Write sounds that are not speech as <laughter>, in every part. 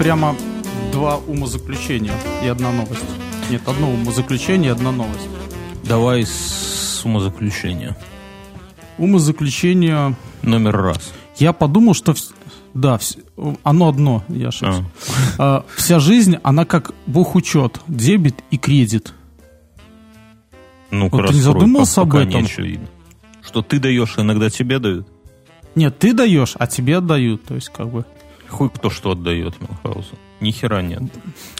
Прямо два умозаключения и одна новость. Нет, одно умозаключение и одна новость. Давай с умозаключения. Умозаключение... Номер раз. Я подумал, что... Да, оно одно, я ошибся. А, Вся жизнь, она как бухучет, дебет и кредит. Ну-ка, Вот ты не задумался об этом? не. Что ты даешь, а иногда тебе дают? Нет, ты даешь, а тебе отдают. То есть, как бы... Хуй кто что отдает Мюнхгаузу. Ни хера нет.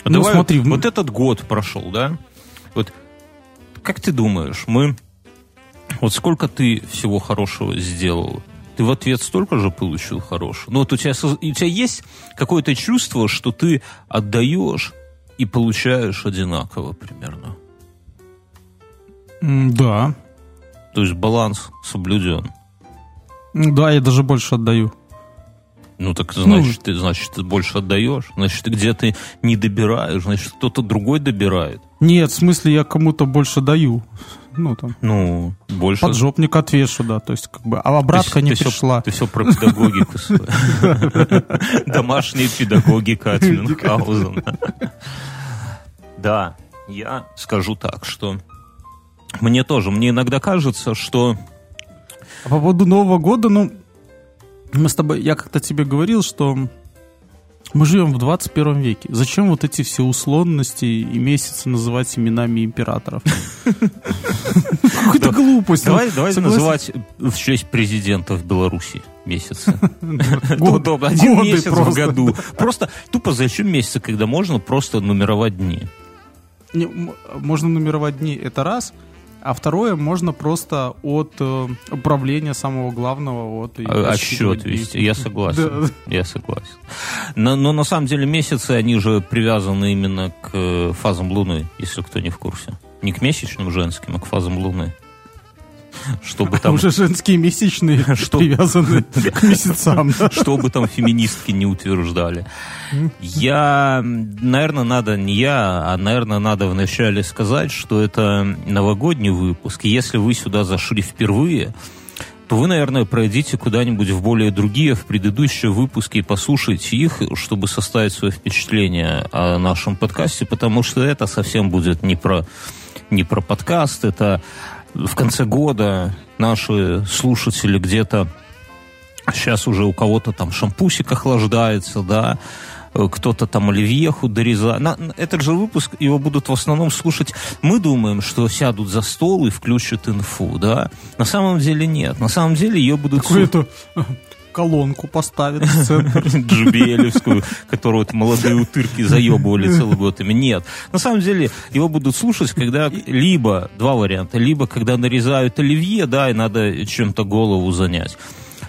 Ну, Давай, смотри, в- вот этот год прошел, да? Вот как ты думаешь, мы... Вот сколько ты всего хорошего сделал? Ты в ответ столько же получил хорошего? Ну вот у тебя, у тебя есть какое-то чувство, что ты отдаешь и получаешь одинаково примерно? Да. То есть баланс соблюден. Да, я даже больше отдаю. Ну так значит, ты, значит, ты больше отдаешь. Значит, ты где-то не добираешь, значит, кто-то другой добирает. Нет, в смысле, я кому-то больше даю. Ну, там, Ну, больше... поджопник отвешу, да. То есть, как бы, а обратка Ты- не ты пришла. ты все про педагогику. <laughs> Домашняя педагогика от Мюнхгаузена. Да, я скажу так, что мне тоже, мне иногда кажется, что А по поводу Нового года, ну, мы с тобой, я как-то тебе говорил, что мы живем в 21 веке. Зачем вот эти все условности и месяцы называть именами императоров? Какая-то глупость. давай, ну, давай называть в честь президентов Беларуси месяцы. Годы. Один месяц в году. Просто тупо зачем месяцы, когда можно просто нумеровать дни? Можно нумеровать дни, это раз. А второе, можно просто от э, управления самого главного, от... и А- Отсчет дни. вести. Я согласен. Да. Я согласен. Но, но на самом деле месяцы, они же привязаны именно к э, фазам Луны, если кто не в курсе. Не к месячным женским, а к фазам Луны. Чтобы там, Уже женские месячные <laughs> Что? привязаны <laughs> к месяцам. да. что бы там феминистки не утверждали. Я, наверное, надо, не я, а, наверное, надо вначале сказать, что это новогодний выпуск. Если вы сюда зашли впервые, то вы, наверное, пройдите куда-нибудь в более другие, в предыдущие выпуски и послушайте их, чтобы составить свое впечатление о нашем подкасте, потому что это совсем будет не про, не про подкаст, это в конце года наши слушатели где-то Сейчас уже у кого-то там шампусик охлаждается, да, кто-то там оливьеху дорезает. На- этот же выпуск, его будут в основном слушать. Мы думаем, что сядут за стол и включат инфу, да. На самом деле нет. На самом деле ее будут Какую-то колонку поставят в центр. <laughs> Джубелевскую, которую вот молодые утырки заебывали целый год ими. Нет. На самом деле его будут слушать, когда либо, два варианта, либо когда нарезают оливье, да, и надо чем-то голову занять.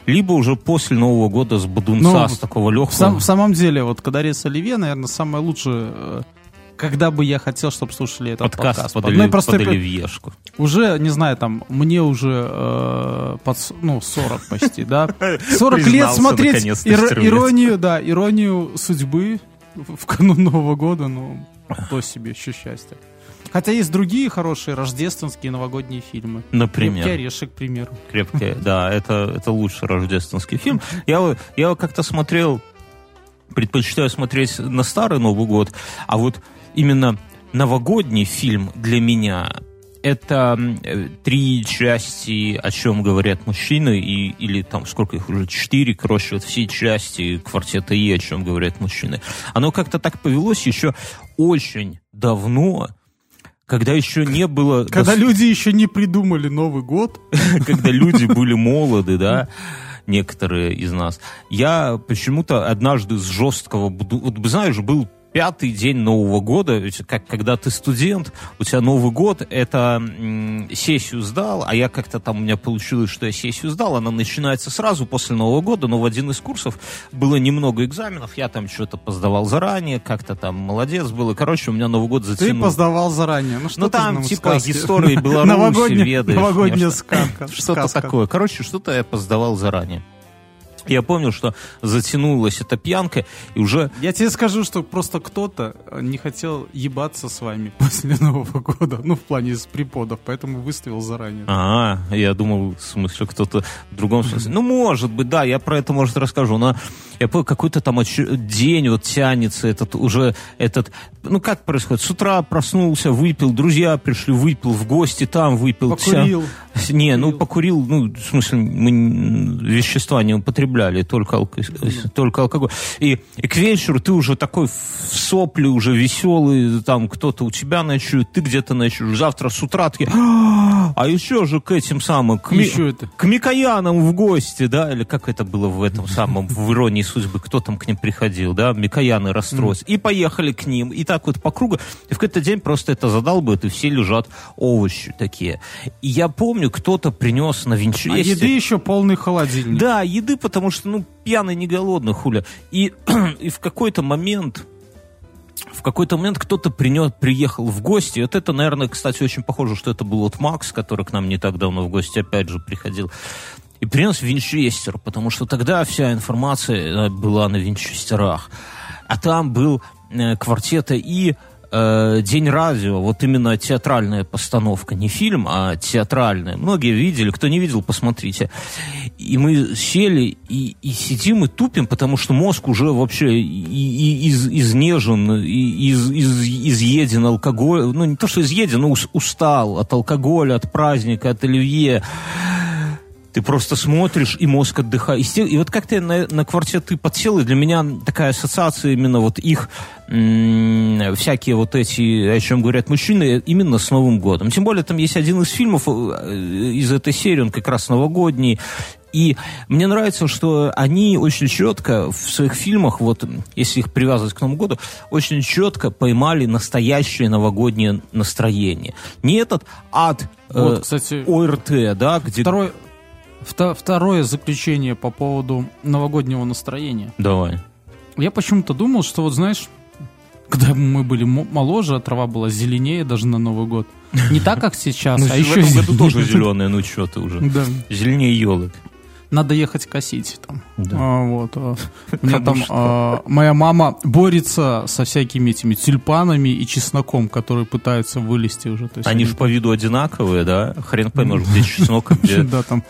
Либо уже после Нового года с бадунца, Ну, с такого В, легкого. сам- в самом деле, вот когда рез оливье, наверное, самое лучшее, э, когда бы я хотел, чтобы слушали этот подкаст, подкаст. под, По одной оли- простой под оливьешку. Уже, не знаю, там, мне уже э, под, ну, 40 почти, да? <laughs> 40 лет смотреть иронию, да, иронию судьбы в канун Нового года, ну, то себе еще счастье. Хотя есть другие хорошие рождественские новогодние фильмы. Например. «Крепкий орешек», к примеру. Крепкие, да, это, это лучший рождественский фильм. Я, я как-то смотрел, предпочитаю смотреть на старый Новый год, а вот именно новогодний фильм для меня это э, три части, о чем говорят мужчины, и, или там сколько их уже, четыре, короче, вот все части квартета И, о чем говорят мужчины. Оно как-то так повелось еще очень давно, когда еще не было... Когда люди еще не придумали Новый год, <laughs> когда люди <laughs> были молоды, да, некоторые из нас. Я почему-то однажды с жесткого... Вот, знаешь, был пятый день Нового года, как когда ты студент, у тебя Новый год, это м, сессию сдал, а я как-то там, у меня получилось, что я сессию сдал, она начинается сразу после Нового года, но в один из курсов было немного экзаменов, я там что-то поздавал заранее, как-то там молодец был, и, короче, у меня Новый год ты затянул. поздавал заранее. Ну, что Ну ты там типа сказки? истории <laughs> Беларуси, Новогодняя- ведаешь. новогодняя сказка, <laughs> Что-то такое. Короче, что-то я поздавал заранее. Я помню, что затянулась эта пьянка, и уже Я тебе скажу, что просто кто-то э, не хотел ебаться с вами <laughs> после Нового года, ну, в плане из преподов, поэтому выставил заранее. А, я думал, в смысле, кто-то в другом смысле. Ну, может быть, да, я про это, может, расскажу. Но Я помню, какой-то там день вот тянется этот уже, этот, ну как происходит, с утра проснулся, выпил, друзья пришли, выпил в гости, там выпил. Покурил. Вся... Не, ну покурил, ну, в смысле, мы вещества не употребляли, только, алко... только алкоголь. И, и к вечеру ты уже такой в сопли, уже веселый, там кто-то у тебя ночует, ты где-то ночуешь, завтра с утра такие, а еще же к этим самым, к, ми... это? к Микоянам в гости, да, или как это было в этом самом, в иронии судьбы, кто там к ним приходил, да, Микояны расстроились, и поехали к ним, и так вот по кругу, и в какой-то день просто это задал бы, и все лежат овощи такие. И я помню, кто-то принес на винчесте... А еды еще полный холодильник. Да, еды, потому что, ну, пьяный не голодный, хуля. И, <clears throat> и в какой-то момент в какой-то момент кто-то принес, приехал в гости. Вот это, наверное, кстати, очень похоже, что это был вот Макс, который к нам не так давно в гости опять же приходил. И принес винчестер, потому что тогда вся информация э, была на винчестерах. А там был э, квартета и э, День радио, вот именно театральная постановка, не фильм, а театральная. Многие видели, кто не видел, посмотрите. И мы сели и, и сидим и тупим, потому что мозг уже вообще и, и, из, изнежен, и, из, из, изъеден алкоголь. Ну, не то, что изъеден, но устал от алкоголя, от праздника, от оливье. Ты просто смотришь, и мозг отдыхает. И, и вот как ты на, на квартет ты подсел, и для меня такая ассоциация именно вот их всякие вот эти, о чем говорят мужчины, именно с Новым годом. Тем более там есть один из фильмов э, из этой серии, он как раз новогодний, и мне нравится, что они очень четко в своих фильмах, вот если их привязывать к Новому году, очень четко поймали настоящее новогоднее настроение. Не этот ад вот, э, кстати, ОРТ, да, где... Второй, второе заключение по поводу новогоднего настроения. Давай. Я почему-то думал, что вот знаешь, когда мы были моложе, а трава была зеленее даже на Новый год. Не так, как сейчас, ну, а еще в этом году тоже зеленая, ну что ты уже. Зеленее елок. Надо ехать косить там. Да. А, вот. А. <laughs> У меня там а, моя мама борется со всякими этими тюльпанами и чесноком, которые пытаются вылезти уже. То есть они, они же по виду одинаковые, да? Хрен поймешь, где <laughs> чеснок, где... Да, там.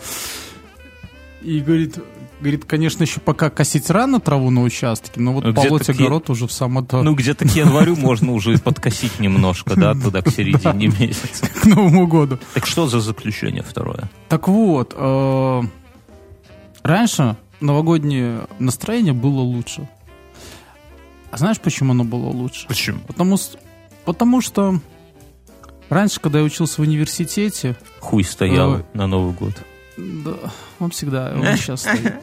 И говорит, Говорит, конечно, еще пока косить рано траву на участке, но вот полоть огород уже в само то. Ну, где-то к январю можно уже подкосить немножко, да, туда к середине <laughs> месяца. К Новому году. Так что за заключение второе? Так вот, э, раньше новогоднее настроение было лучше. А знаешь, почему оно было лучше? Почему? Потому, потому что раньше, когда я учился в университете... Хуй стоял э, на Новый год. Да, он всегда, он сейчас стоит.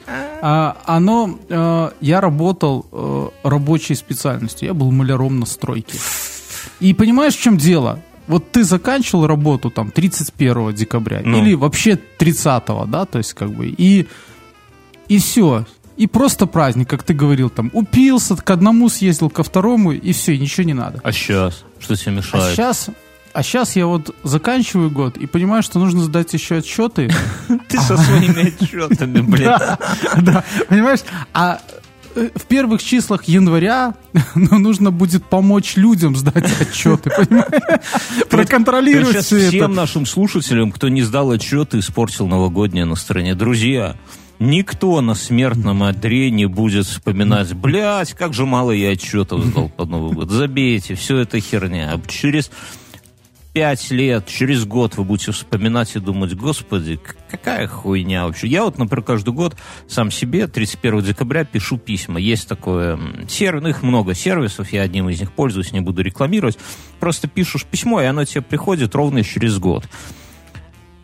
А, оно, э, я работал э, рабочей специальностью, я был маляром на стройке. И понимаешь, в чем дело? Вот ты заканчивал работу там 31 декабря ну. или вообще 30, да, то есть как бы, и, и все, и просто праздник, как ты говорил, там, упился, к одному съездил, ко второму, и все, и ничего не надо. А сейчас? Что тебе мешает? А сейчас а сейчас я вот заканчиваю год и понимаю, что нужно сдать еще отчеты. <laughs> Ты со своими отчетами, блин. Да, понимаешь? А э, в первых числах января <laughs> ну, нужно будет помочь людям сдать отчеты, понимаешь? Проконтролировать все это. Всем нашим слушателям, кто не сдал отчеты, испортил новогоднее настроение. Друзья, Никто на смертном одре не будет вспоминать, блядь, как же мало я отчетов сдал под Новый год. Забейте, все это херня. Через пять лет, через год вы будете вспоминать и думать, господи, какая хуйня вообще. Я вот, например, каждый год сам себе 31 декабря пишу письма. Есть такое сервис, ну их много сервисов, я одним из них пользуюсь, не буду рекламировать. Просто пишешь письмо, и оно тебе приходит ровно через год.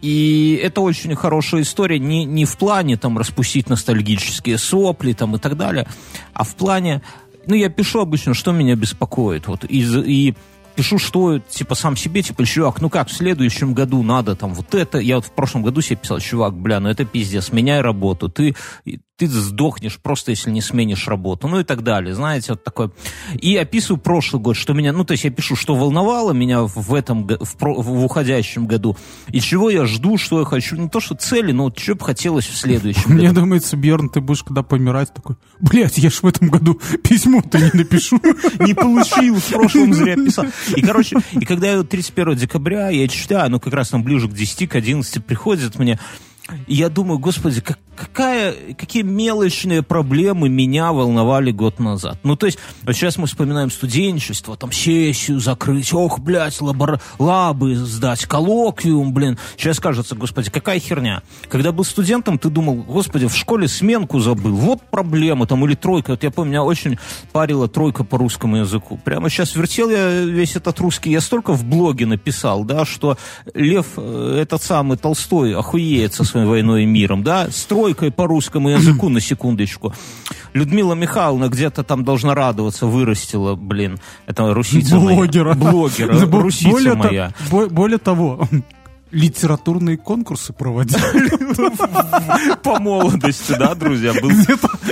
И это очень хорошая история не, не в плане там распустить ностальгические сопли там и так далее, а в плане, ну я пишу обычно, что меня беспокоит. Вот, и, и пишу, что, типа, сам себе, типа, чувак, ну как, в следующем году надо там вот это. Я вот в прошлом году себе писал, чувак, бля, ну это пиздец, меняй работу. Ты, ты сдохнешь просто, если не сменишь работу, ну и так далее, знаете, вот такое. И описываю прошлый год, что меня, ну то есть я пишу, что волновало меня в этом, в, в уходящем году, и чего я жду, что я хочу, не то что цели, но вот что бы хотелось в следующем Мне году. думается, Бьерн, ты будешь когда помирать такой, блядь, я ж в этом году письмо-то не напишу. Не получил, в прошлом зря <laughs> писал. И, короче, и когда я 31 декабря, я читаю, ну как раз там ближе к 10, к 11 приходит мне, И я думаю, господи, как, какая, какие мелочные проблемы меня волновали год назад. Ну, то есть, вот сейчас мы вспоминаем студенчество, там, сессию закрыть, ох, блядь, лабор... лабы сдать, коллоквиум, блин. Сейчас кажется, господи, какая херня. Когда был студентом, ты думал, господи, в школе сменку забыл, вот проблема, там, или тройка. Вот я помню, меня очень парила тройка по русскому языку. Прямо сейчас вертел я весь этот русский, я столько в блоге написал, да, что Лев, э, этот самый Толстой, охуеет со своей войной и миром, да, стройкой по русскому языку, на секундочку. Людмила Михайловна где-то там должна радоваться, вырастила, блин, это русица Блогера. моя. Блогера. Русица более, моя. то- бо- более того, литературные конкурсы проводил. <laughs> По молодости, да, друзья,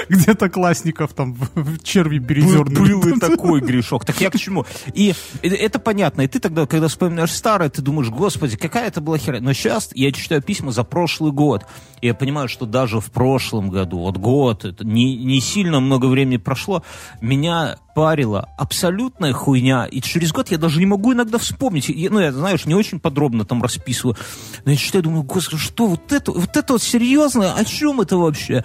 Где-то, классников там черви Был, передернули. был и такой грешок. Так я к чему? И это понятно. И ты тогда, когда вспоминаешь старое, ты думаешь, господи, какая это была херня. Но сейчас я читаю письма за прошлый год. И я понимаю, что даже в прошлом году, вот год, это не, не сильно много времени прошло, меня парила абсолютная хуйня. И через год я даже не могу иногда вспомнить. Я, ну, я, знаешь, не очень подробно там расписываю. Но я читаю, думаю, господи, что вот это, вот это вот серьезно? О чем это вообще?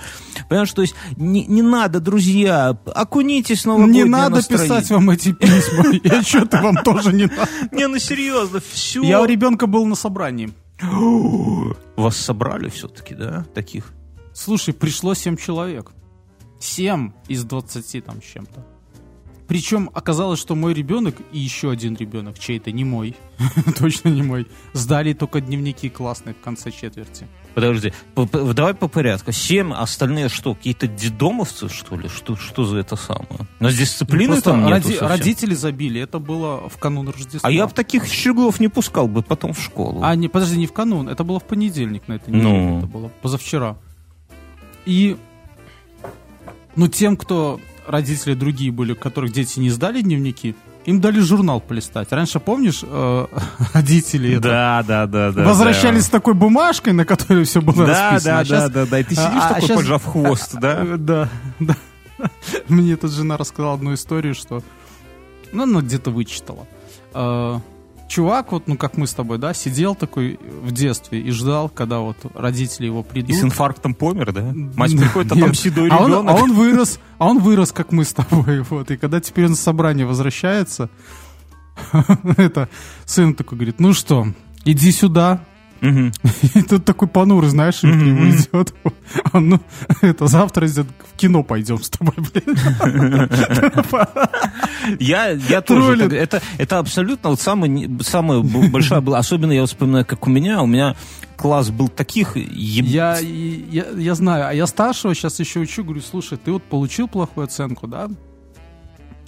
Понимаешь, то есть не, не надо, друзья, окунитесь в новогоднее Не надо настроение. писать вам эти письма. <laughs> Я что-то вам тоже не надо. Не, ну серьезно, все. Я у ребенка был на собрании. <gasps> Вас собрали все-таки, да, таких? Слушай, пришло 7 человек. 7 из 20 там с чем-то. Причем оказалось, что мой ребенок и еще один ребенок, чей-то не мой, <laughs> точно не мой, сдали только дневники классные в конце четверти. Подожди, по- по- давай по порядку. Семь, а остальные что, какие-то дедомовцы, что ли? Что, что за это самое? Нас дисциплины Просто там нету роди- совсем. родители забили, это было в канун Рождества. А я бы таких щеглов не пускал бы потом в школу. А, не, подожди, не в канун, это было в понедельник на этой Ну. неделе, это было позавчера. И, ну, тем, кто родители другие были, у которых дети не сдали дневники, им дали журнал полистать. Раньше, помнишь, э, <laughs> родители это, Да, да, да, да. возвращались с такой бумажкой, на которой все было Да, расписано. да, А щас- да, да, да. И ты а- сидишь а такой, щас- поджав хвост, да? Э, <laughs> Да, да. Мне тут жена рассказала одну историю, что... Ну, она где-то вычитала. Чувак, вот, ну, как мы с тобой, да, сидел такой в детстве и ждал, когда вот родители его придут. И с инфарктом помер, да? Мать приходит, а там седой а он, а ребенок. он вырос, а он вырос, как мы с тобой, <laughs> вот. И когда теперь он с собрания возвращается, <laughs> это сын такой говорит, ну что, иди сюда. И тут такой понурый, знаешь, и к нему идет. Он, ну, это завтра в кино пойдем с тобой, блин. Я, я тоже. Это, это абсолютно вот самая, самая большая была. Особенно я вспоминаю, как у меня. У меня класс был таких... еб- Я, я, я знаю, а я старшего сейчас еще учу, говорю, слушай, ты вот получил плохую оценку, да? Приди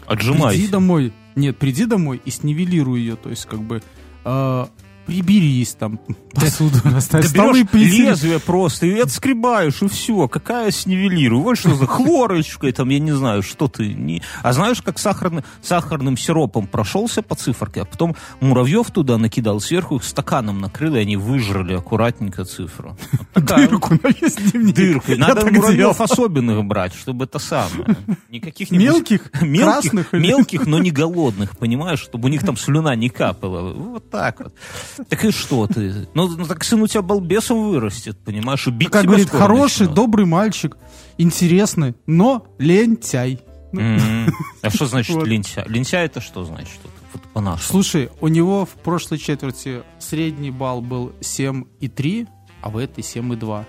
Отжимайся. домой. Нет, приди домой и снивелируй ее. То есть, как бы, э, приберись там, посуду оставь, Ты <laughs> лезвие просто и отскребаешь, и все. Какая снивелирую? Вот что за хлорочкой, там, я не знаю, что ты. Не... А знаешь, как сахарный, сахарным сиропом прошелся по циферке, а потом муравьев туда накидал, сверху их стаканом накрыл, и они выжрали аккуратненько цифру. <laughs> Дырку на весь дневник. Дырку. Надо муравьев особенных брать, чтобы это самое. Никаких Мелких, мелких, мелких, но не голодных, понимаешь, чтобы у них там слюна не капала. Вот так вот. Так и что ты? Ну, ну, так сын у тебя балбесом вырастет, понимаешь, убить Как тебя говорит, хороший, начнет. добрый мальчик, интересный, но лентяй. М. А что <laughs> значит Вот. лентяй? Лентяй это что значит? Вот по-нашему. Слушай, у него в прошлой четверти средний балл был 7,3, а в этой 7,2.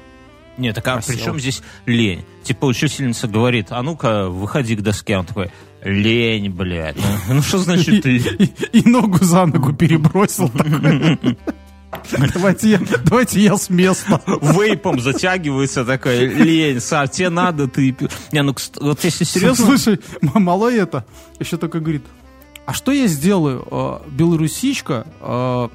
Нет, так а при чем здесь лень? Типа учительница говорит, а ну-ка, выходи к доске. Он такой, лень, блядь. Ну, <laughs> ну что значит лень? И, ногу за ногу перебросил. <laughs> Давайте я, давайте я с места. вейпом затягивается такая лень, Саш, тебе надо, ты... пи-». Не, ну, вот если серьезно... Слушай, малой это еще такой говорит, а что я сделаю? Э, Белорусичка э,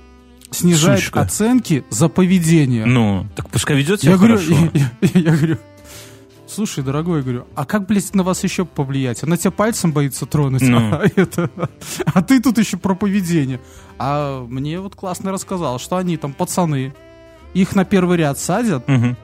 снижает Сучка. оценки за поведение. Ну, так пускай ведет себя я говорю, хорошо. <laughs> я, я- я говорю, слушай, дорогой, я говорю, а как, блядь, на вас еще повлиять? Она тебя пальцем боится тронуть, Ну. а, <laughs> это, а ты тут еще про поведение. А мне вот классно рассказал, что они там пацаны, их на первый ряд садят, Мгм.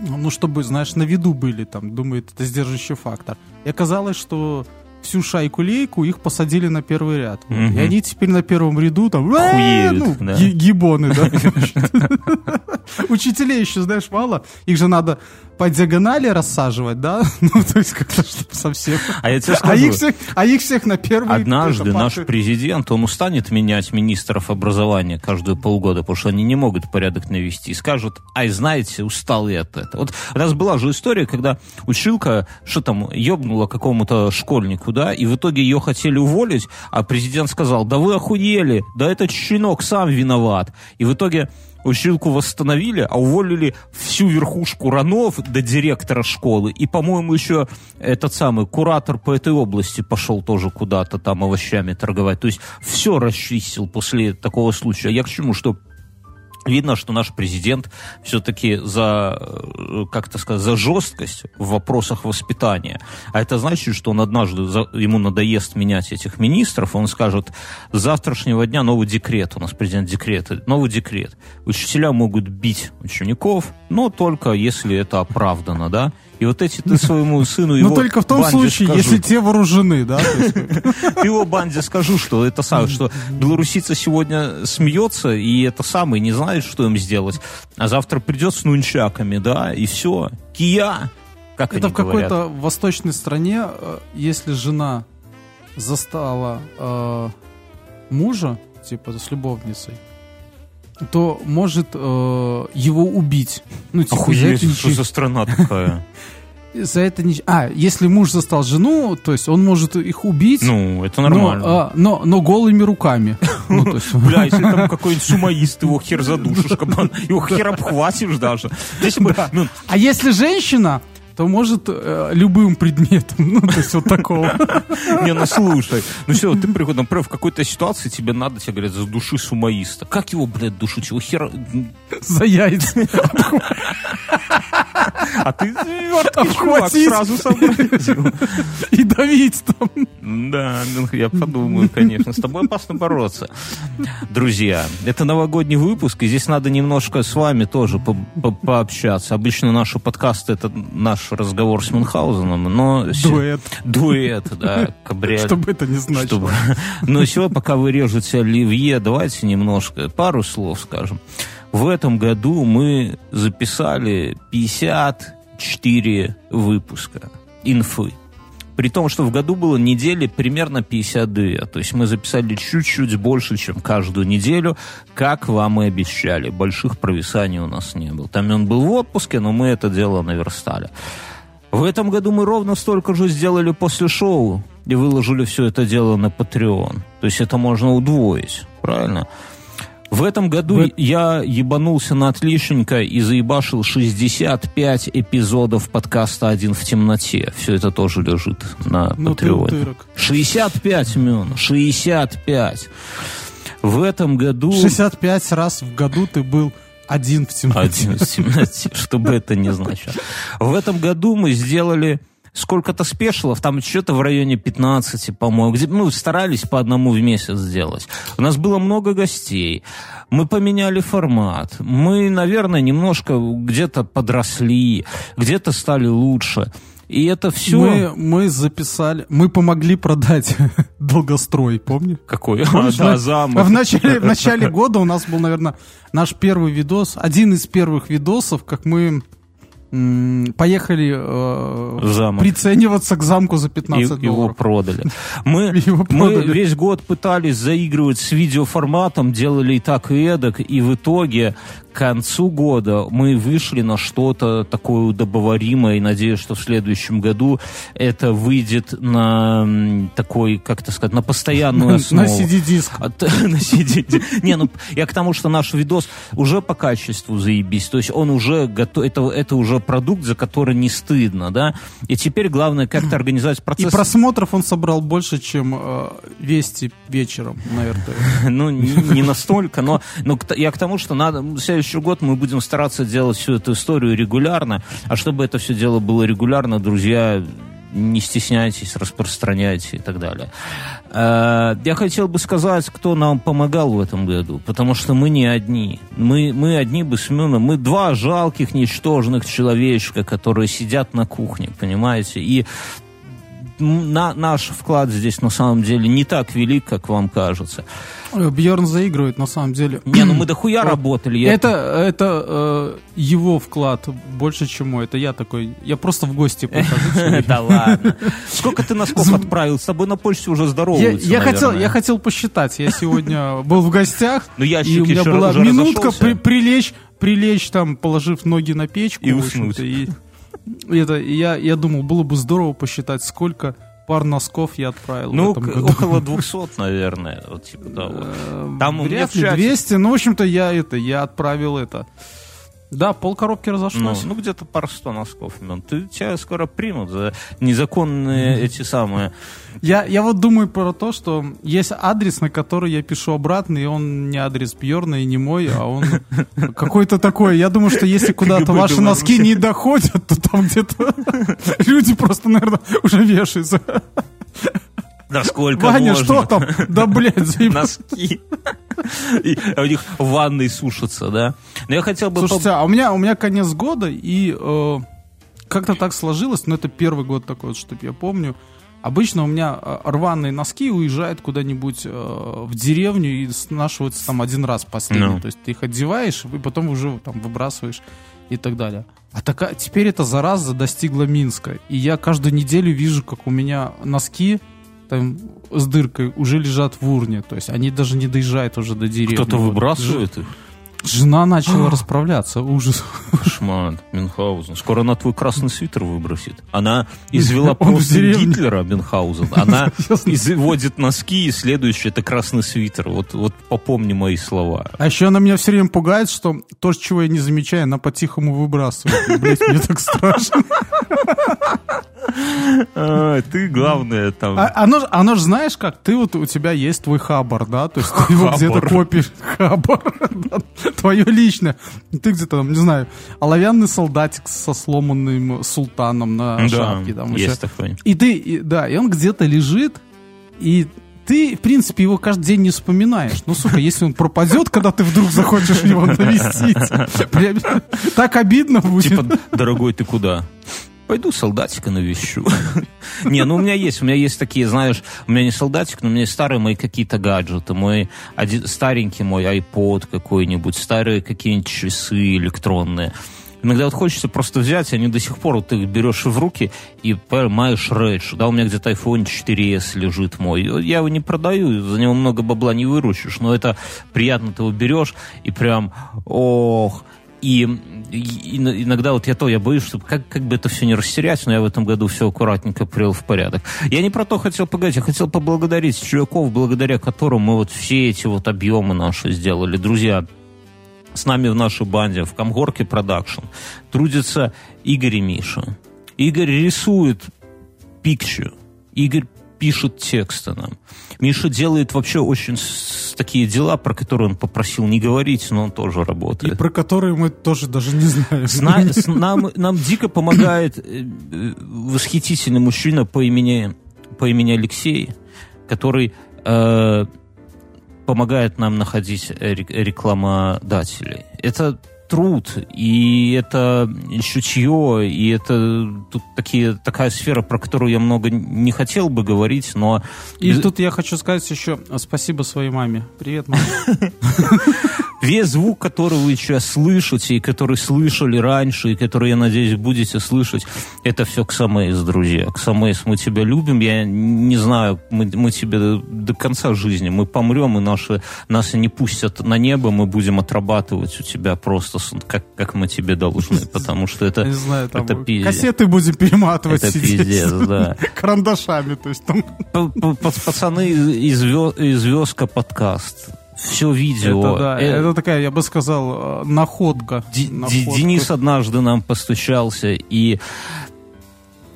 ну, чтобы, знаешь, на виду были, там, думает, это сдерживающий фактор. И оказалось, что всю шайку-лейку, их посадили на первый ряд. Мгм. И они теперь на первом ряду там... Хуеют, ну, да. ги- гибоны, да. <laughs> Учителей еще, знаешь, мало. Их же надо по диагонали рассаживать, да? <laughs> Ну, то есть как-то чтобы совсем... А я тебе А скажу, их всех, а их всех на первый... Однажды наш президент, он устанет менять министров образования каждые полгода, потому что они не могут порядок навести, и скажут, ай, знаете, устал я от этого. Вот нас была же история, когда училка, что там, ебнула какому-то школьнику, да, и в итоге ее хотели уволить, а президент сказал, да вы охуели, да этот щенок сам виноват. И в итоге училку восстановили, а уволили всю верхушку ранов до директора школы. И, по-моему, еще этот самый куратор по этой области пошел тоже куда-то там овощами торговать. То есть все расчистил после такого случая. Я к чему, что Видно, что наш президент все-таки за, э, как это сказать, за жесткость в вопросах воспитания. А это значит, что он однажды, за- ему надоест менять этих министров, он скажет, с завтрашнего дня новый декрет, у нас президент декрета, новый декрет. Учителя могут бить учеников, но только если это оправдано, да? И вот эти ты своему сыну его Но только в том случае, скажи. если те вооружены, да? <laughs> его банде скажу, что это самое, что белорусица сегодня смеется, и это самое, не знает, что им сделать. А завтра придет с нунчаками, да, и все. Кия! Как Это в какой-то восточной стране, э, если жена застала э, мужа, типа с любовницей, то может э, его убить. Ну, типа, за Охуеть, это что за страна такая? <laughs> за это нич- А, если муж застал жену, то есть он может их убить, Ну, это но, нормально. а, но, но голыми руками. <laughs> Ну, <laughs> Бля, если там какой-нибудь сумоист, его хер задушишь, кабан, его хер обхватишь даже. Ну, А если женщина, то может э, любым предметом. Ну, то есть вот такого. Не, ну слушай, ну все, ты приходишь, например, в какой-то ситуации тебе надо, тебе говорят, задуши сумоиста. Как его, блядь, душить? Его хера... За яйца. А ты верткий чувак, сразу сообразил. И давить там. Да, ну, я подумаю, конечно. С тобой опасно бороться. Друзья, это новогодний выпуск, и здесь надо немножко с вами тоже по- по- пообщаться. Обычно наши подкасты — это наш разговор с Мюнхгаузеном, но... Дуэт. Дуэт, да, <laughs> кабриолет. Чтобы это не значило. Чтобы... Но сегодня, пока вы режете оливье, давайте немножко, пару слов скажем. В этом году мы записали 54 выпуска инфы. При том, что в году было недели примерно 52. То есть мы записали чуть-чуть больше, чем каждую неделю, как вам и обещали. Больших провисаний у нас не было. Там он был в отпуске, но мы это дело наверстали. В этом году мы ровно столько же сделали после шоу и выложили все это дело на Patreon. То есть это можно удвоить, правильно? В этом году Вы- я ебанулся на отличненько и заебашил 65 эпизодов подкаста «Один в темноте». Все это тоже лежит на Ну, Патреоне. утырок. 65, Мен, 65. В этом году... 65 раз в году ты был один в темноте. Один в темноте, <laughs> чтобы это не значило. В этом году мы сделали сколько-то спешилов, там что-то в районе 15, по-моему, где, ну, старались по одному в месяц сделать. У нас было много гостей, мы поменяли формат, мы, наверное, немножко где-то подросли, где-то стали лучше. И это все... Мы, мы записали, мы помогли продать <laughs> долгострой, помнишь? Какой? Помнишь, А, да, замок. В начале, в начале <laughs> года у нас был, наверное, наш первый видос, один из первых видосов, как мы поехали э, замок. прицениваться к замку за И 15 его долларов. продали. <laughs> Мы, Его мы продали. весь год пытались заигрывать с видеоформатом, делали и так, и эдак, и в итоге концу года мы вышли на что-то такое удобоваримое, и надеюсь, что в следующем году это выйдет на такой, как это сказать, на постоянную <laughs> основу. <laughs> На CD-диск. На CD. Не, ну я к тому, что наш видос уже по качеству заебись. То есть он уже готов, это, это уже продукт, за который не стыдно, да. И теперь главное как-то <clears throat> организовать И процесс. просмотров он собрал больше, чем э, Вести вечером на РТ. <laughs> Ну, не, настолько, но, я к тому, что надо, в следующий год мы будем стараться делать всю эту историю регулярно, а чтобы это все дело было регулярно, друзья, не стесняйтесь, распространяйте и так далее. Э, Я хотел бы сказать, кто нам помогал в этом году, потому что мы не одни. Мы, мы одни бы Мюном, мы два жалких, ничтожных человечка, которые сидят на кухне, понимаете, и на, наш вклад здесь на самом деле не так велик, как вам кажется. Бьерн заигрывает, на самом деле. Не, ну мы <clears throat> дохуя работали. Я... Это, это э, его вклад больше, чем мой. Это я такой. Я просто в гости <laughs> прихожу. Да ладно. <laughs> Сколько ты носков отправил? С тобой на почте уже здороваются, я хотел, я хотел посчитать. Я сегодня был в гостях, ну, и у меня была минутка прилечь, прилечь там, положив ноги на печку. И уснуть. И это, я, я думал, было бы здорово посчитать, сколько пар носков я отправил. Ну, около <laughs> 200, наверное, вот типа того. Э, Там Вряд ли 200, ну, в общем-то, я это, я отправил это. Да, пол коробки разошлось. Ну, ну где-то пару сто носков. Ну, ты, тебя скоро примут за незаконные эти самые... Я, я вот думаю про то, что есть адрес, на который я пишу обратно, и он не адрес Бьерна и не мой, а он <laughs> какой-то такой. Я думаю, что если куда-то ваши носки не доходят, то там где-то <laughs> люди просто, наверное, уже вешаются. Насколько Ваня, можно. что там? Да, блядь, <laughs> заеб... Носки. И у них в ванной сушатся, да? Но я хотел бы... Слушайте, а у меня, у меня конец года, и э, как-то так сложилось, но это первый год такой, вот, чтобы я помню. Обычно у меня э, рваные носки уезжают куда-нибудь э, в деревню и снашиваются там один раз последний. No. Ну. То есть ты их одеваешь, и потом уже там выбрасываешь и так далее. А такая, теперь эта зараза достигла Минска. И я каждую неделю вижу, как у меня носки там с дыркой уже лежат в урне. То есть они даже не доезжают уже до деревни. Кто-то выбрасывает их? Жена начала <gasps> расправляться. Ужас. Кошмар. Мюнхгаузен. Скоро она твой красный свитер выбросит. Она <laughs> извела просто Гитлера, Мюнхгаузен. <laughs> Она изводит носки, и следующее это красный свитер. Вот, вот попомни мои слова. А еще она меня все время пугает, что то, чего я не замечаю, она по-тихому выбрасывает. Блять, мне так страшно. <laughs> А, ты главное там. А, оно, оно же знаешь как, ты вот у тебя есть твой хабар, да, то есть ты его где-то копишь, хабар, <laughs> твое личное. Ты где-то там, не знаю, оловянный солдатик со сломанным султаном на да, шапке. Там, есть еще. такой. И ты, и, да, и он где-то лежит, и ты, в принципе, его каждый день не вспоминаешь. Ну, сука, если он пропадет, когда ты вдруг захочешь его навестить, <laughs> так обидно будет. Типа, дорогой, ты куда? Пойду солдатика навещу. <laughs> не, ну у меня есть, у меня есть такие, знаешь, у меня не солдатик, но у меня старые мои какие-то гаджеты. Мой старенький мой iPod какой-нибудь, старые какие-нибудь часы электронные. Иногда вот хочется просто взять, они до сих пор вот ты их берешь в руки и поймаешь рэдж. Да, у меня где-то iPhone 4s лежит мой. Я его не продаю, за него много бабла не выручишь, но это приятно, ты его берешь и прям, ох, и, иногда вот я то, я боюсь, чтобы как, как бы это все не растерять, но я в этом году все аккуратненько привел в порядок. Я не про то хотел поговорить, я хотел поблагодарить чуваков, благодаря которым мы вот все эти вот объемы наши сделали. Друзья, с нами в нашей банде, в Комгорке Production, трудится Игорь и Миша. Игорь рисует пикчу. Игорь пишет тексты нам. Миша делает вообще очень такие дела, про которые он попросил не говорить, но он тоже работает. И про которые мы тоже даже не знаем. Зна <laughs> нам, нам дико помогает э, восхитительный мужчина по имени, по имени Алексей, который э, помогает нам находить рекламодателей. Это труд, и это чутье, и это тут такие, такая сфера, про которую я много не хотел бы говорить, но... И тут я хочу сказать еще спасибо своей маме. Привет, мама. <laughs> Весь звук, который вы сейчас слышите, и который слышали раньше, и который, я надеюсь, будете слышать, это все к Самейс, друзья. К Самейс мы тебя любим. Я не знаю, мы, мы тебя до, до конца жизни. Мы помрем, и наши, нас не пустят на небо, мы будем отрабатывать у тебя просто, как, как мы тебе должны. Потому что это, не знаю, там это пиздец. Кассеты будем перематывать. Это пиздец, да. <laughs> Карандашами, то есть там... Пацаны из Звездка подкаст все видео. Это, да, э... это такая, я бы сказал, э, находка. Д- находка. Денис однажды нам постучался, и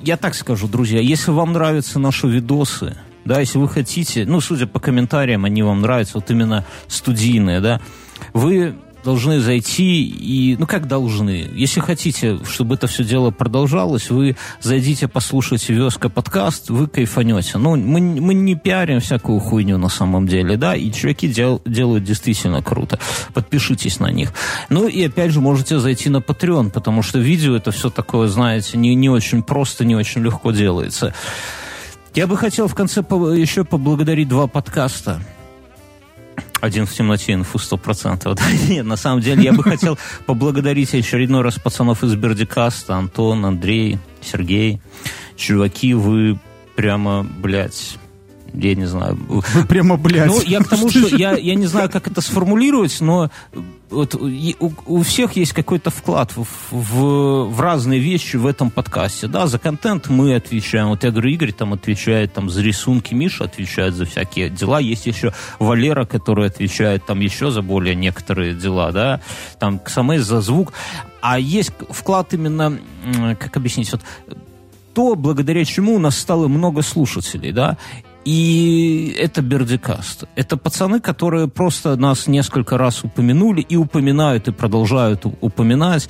я так скажу, друзья, если вам нравятся наши видосы, да, если вы хотите, ну, судя по комментариям, они вам нравятся, вот именно студийные, да, вы должны зайти и, ну как должны, если хотите, чтобы это все дело продолжалось, вы зайдите, послушайте Веска подкаст, вы кайфанете. Ну, мы, мы не пиарим всякую хуйню на самом деле, да, и чуваки дел, делают действительно круто. Подпишитесь на них. Ну и опять же можете зайти на Patreon, потому что видео это все такое, знаете, не, не очень просто, не очень легко делается. Я бы хотел в конце еще поблагодарить два подкаста. Один в темноте, инфу сто процентов. <laughs> Нет, на самом деле я бы хотел поблагодарить очередной раз пацанов из Бердикаста, Антон, Андрей, Сергей. Чуваки, вы прямо, блядь, я не знаю. Вы <laughs> прямо, блядь. Ну, я к тому, что <laughs> я, я не знаю, как это сформулировать, но вот у, у всех есть какой-то вклад в, в, в разные вещи в этом подкасте. Да, за контент мы отвечаем. Вот я говорю, Игорь там отвечает там за рисунки, Миша отвечает за всякие дела. Есть еще Валера, который отвечает там еще за более некоторые дела, да, там Ксамей за звук. А есть вклад именно, как объяснить, вот то, благодаря чему у нас стало много слушателей, да, и это Бердикаст. Это пацаны, которые просто нас несколько раз упомянули и упоминают, и продолжают упоминать.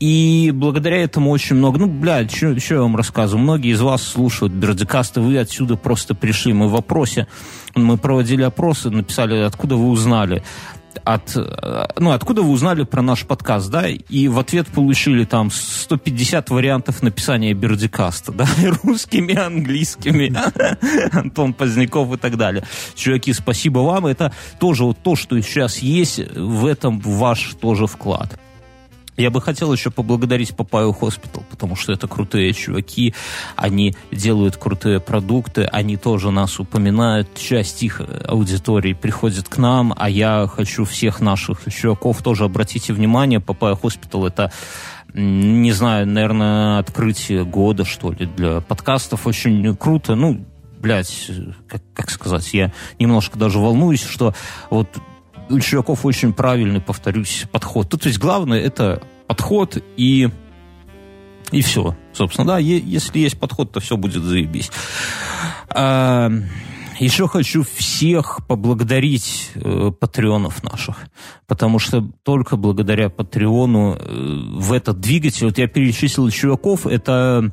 И благодаря этому очень много... Ну, блядь, что я вам рассказываю? Многие из вас слушают Бердикаст, вы отсюда просто пришли. Мы в вопросе, мы проводили опросы, написали, откуда вы узнали от, ну, откуда вы узнали про наш подкаст, да, и в ответ получили там 150 вариантов написания Бердикаста, да, <laughs> русскими, английскими, <laughs> Антон Поздняков и так далее. Чуваки, спасибо вам, это тоже вот то, что сейчас есть, в этом ваш тоже вклад. Я бы хотел еще поблагодарить Папаю Хоспитал, потому что это крутые чуваки, они делают крутые продукты, они тоже нас упоминают, часть их аудитории приходит к нам, а я хочу всех наших чуваков тоже обратите внимание, Papaya Hospital это не знаю, наверное, открытие года, что ли, для подкастов. Очень круто. Ну, блядь, как, как сказать, я немножко даже волнуюсь, что вот у чуваков очень правильный, повторюсь, подход. То есть главное это подход и и все, собственно, да, если есть подход, то все будет заебись. А, еще хочу всех поблагодарить э, патреонов наших, потому что только благодаря патреону э, в этот двигатель, вот я перечислил чуваков, это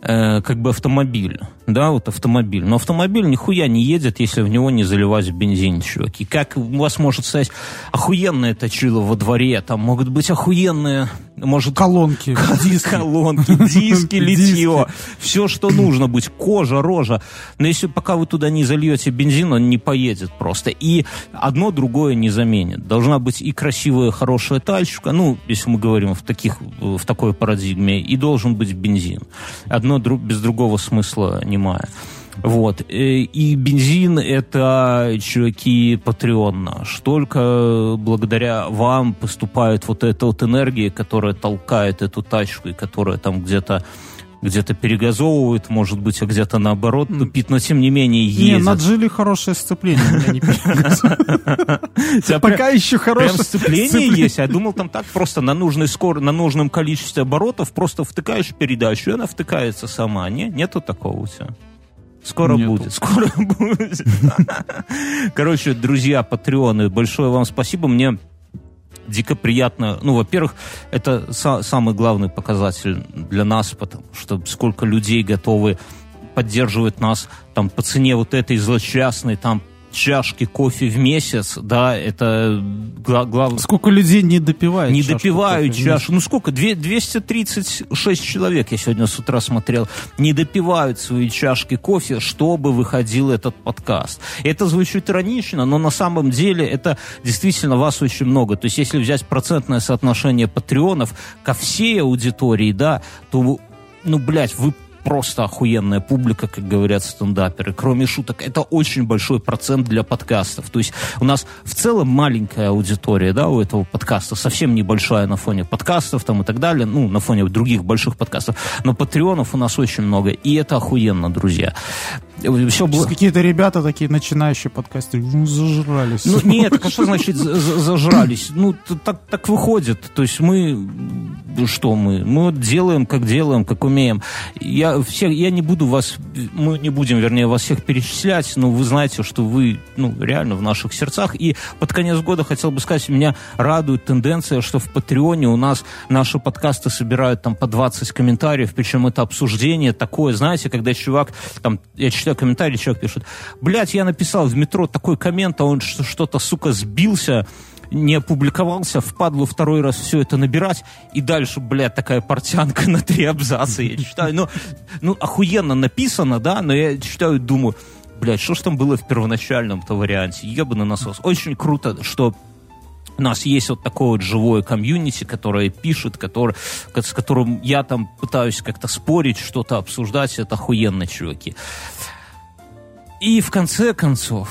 э, как бы автомобиль, да, вот автомобиль. Но автомобиль нихуя не едет, если в него не заливать бензин, чуваки. Как у вас может стоять охуенное точило во дворе, там могут быть охуенные может... Колонки, <laughs> диски. Колонки, диски, литье. Все, что нужно быть. Кожа, рожа. Но если пока вы туда не зальете бензин, он не поедет просто. И одно другое не заменит. Должна быть и красивая, хорошая тачка, ну, если мы говорим в, таких, в такой парадигме, и должен быть бензин. Одно без другого смысла немая. Вот. Э, и бензин — это, чуваки, Patreon наш. Только благодаря вам поступает вот эта вот энергия, которая толкает эту тачку и которая там где-то где-то перегазовывают, может быть, а где-то наоборот тупит, но тем не менее ездят. Не, на Джили хорошее сцепление, <laughs> Пока еще хорошее сцепление есть, я думал, там так просто на нужной скор, на нужном количестве оборотов просто втыкаешь передачу, и она втыкается сама. Не, нету такого у тебя? Скоро Нету. будет, скоро <laughs> будет. Короче, друзья, патреоны, большое вам спасибо. Мне дико приятно. Ну, во-первых, это са- самый главный показатель для нас, потому что сколько людей готовы поддерживать нас там по цене вот этой злосчастной, там чашки кофе в месяц, да, это главное. Сколько людей не допивают Не допивают чашу. Ну сколько? 236 человек я сегодня с утра смотрел. Не допивают свои чашки кофе, чтобы выходил этот подкаст. Это звучит иронично, но на самом деле это действительно вас очень много. То есть если взять процентное соотношение патреонов ко всей аудитории, да, то ну, блядь, вы просто охуенная публика, как говорят стендаперы. Кроме шуток, это очень большой процент для подкастов. То есть у нас в целом маленькая аудитория, да, у этого подкаста, совсем небольшая на фоне подкастов там и так далее, ну, на фоне других больших подкастов. Но патреонов у нас очень много, и это охуенно, друзья. Все было... Какие-то ребята такие начинающие подкасты ну, зажрались. Ну <laughs> нет, а что значит зажрались? Ну так, так выходит. То есть мы что мы? Мы делаем, как делаем, как умеем. Я всех, я не буду вас, мы не будем, вернее, вас всех перечислять, но вы знаете, что вы, ну, реально в наших сердцах. И под конец года хотел бы сказать, меня радует тенденция, что в Патреоне у нас наши подкасты собирают там по 20 комментариев, причем это обсуждение такое, знаете, когда чувак, там, я читаю читаю комментарий, человек пишет, блядь, я написал в метро такой коммент, а он что-то, сука, сбился, не опубликовался, впадлу второй раз все это набирать, и дальше, блядь, такая портянка на три абзаца, я читаю, ну, ну, охуенно написано, да, но я читаю думаю, блядь, что ж там было в первоначальном-то варианте, ебаный насос. Очень круто, что у нас есть вот такое вот живое комьюнити, которое пишет, который, с которым я там пытаюсь как-то спорить, что-то обсуждать. Это охуенно, чуваки. И в конце концов,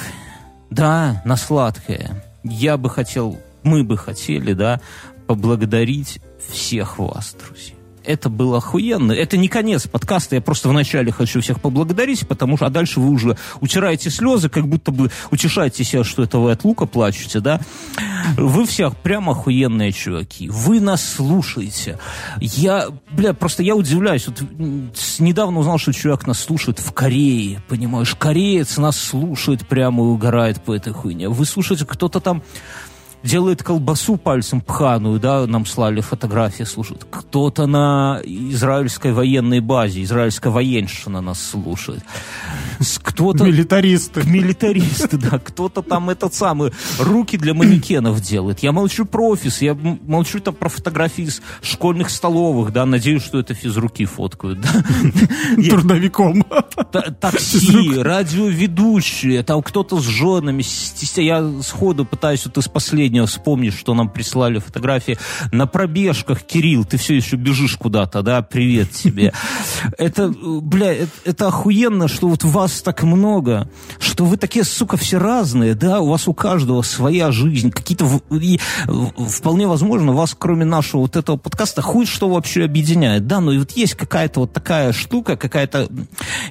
да, на сладкое, я бы хотел, мы бы хотели, да, поблагодарить всех вас, друзья это было охуенно. Это не конец подкаста, я просто вначале хочу всех поблагодарить, потому что, а дальше вы уже утираете слезы, как будто бы утешаете себя, что это вы от лука плачете, да? Вы всех прям охуенные чуваки. Вы нас слушаете. Я, бля, просто я удивляюсь. Вот недавно узнал, что чувак нас слушает в Корее, понимаешь? Кореец нас слушает прямо и угорает по этой хуйне. Вы слушаете, кто-то там делает колбасу пальцем пханую, да, нам слали фотографии, слушают. Кто-то на израильской военной базе, израильская военщина нас слушает. Кто-то... Милитаристы. Милитаристы, да. Кто-то там этот самый руки для манекенов делает. Я молчу про офис, я молчу там про фотографии из школьных столовых, да, надеюсь, что это физруки фоткают, да. Трудовиком. Такси, радиоведущие, там кто-то с женами. Я сходу пытаюсь вот из последнего последнего вспомнить, что нам прислали фотографии на пробежках. Кирилл, ты все еще бежишь куда-то, да? Привет тебе. <laughs> Это, бля, это, это охуенно, что вот вас так много, что вы такие, сука, все разные, да? У вас у каждого своя жизнь, какие-то... Вполне возможно, вас, кроме нашего вот этого подкаста, хуй что вообще объединяет, да? Но и вот есть какая-то вот такая штука, какая-то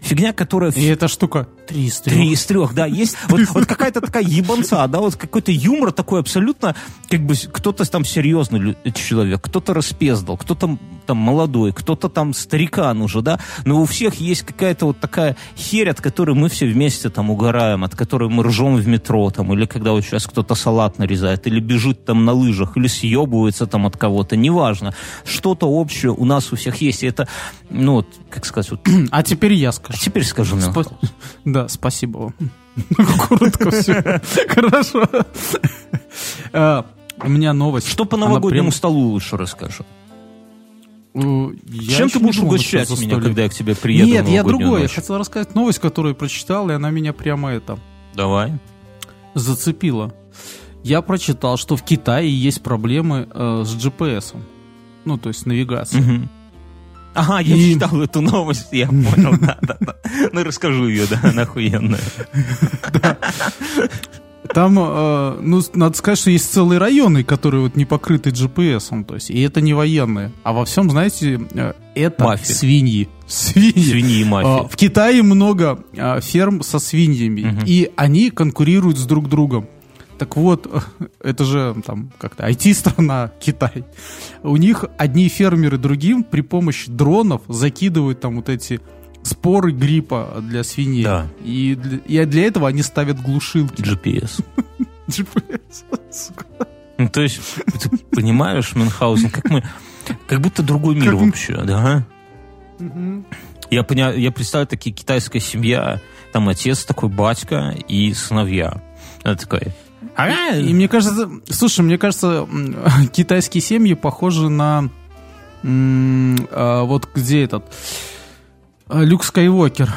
фигня, которая... И эта штука три из трех. Три из трех, да. Есть <laughs> вот, вот какая-то такая ебанца, да, вот какой-то юмор такой абсолютно как бы, кто-то там серьезный человек, кто-то распездал, кто-то там молодой, кто-то там старикан уже, да, но у всех есть какая-то вот такая херь, от которой мы все вместе там угораем, от которой мы ржем в метро, там, или когда вот сейчас кто-то салат нарезает, или бежит там на лыжах, или съебывается там от кого-то, неважно. Что-то общее у нас у всех есть, и это, ну, вот, как сказать, вот... <clears throat> А теперь я скажу. А теперь скажу. Спа- <laughs> да, спасибо вам. <laughs> Коротко все. Хорошо. <laughs> А, у меня новость. Что по новогоднему столу лучше расскажу? Я Чем ты будешь угощать меня, когда я к тебе приеду? Нет, я другое. Я хотел рассказать новость, которую прочитал, и она меня прямо это... Давай. Зацепила. Я прочитал, что в Китае есть проблемы э, с GPS. Ну, то есть навигацией. Угу. Ага, я и... читал эту новость, я понял, да, да, да. Ну, расскажу ее, да, она охуенная. <laughs> Там, э, ну, надо сказать, что есть целые районы, которые вот не покрыты GPS, то есть, и это не военные. А во всем, знаете, э, это Мафия. свиньи. Свиньи. Свиньи и мафия. Э, в Китае много э, ферм со свиньями, угу. и они конкурируют с друг другом. Так вот, <laughs> это же там как-то IT-страна <laughs> Китай. У них одни фермеры другим при помощи дронов закидывают там вот эти споры гриппа для свиней. Да. И для, и для этого они ставят глушилки. GPS. <laughs> GPS, Ну, то есть, ты понимаешь, Мюнхгаузен, как мы... Как будто другой мир как... вообще, да? Угу. Я, поня... я представляю, такие китайская семья, там отец такой, батька и сыновья. Это такой, и мне кажется, слушай, мне кажется, <laughs> китайские семьи похожи на а, вот где этот Люк Скайуокер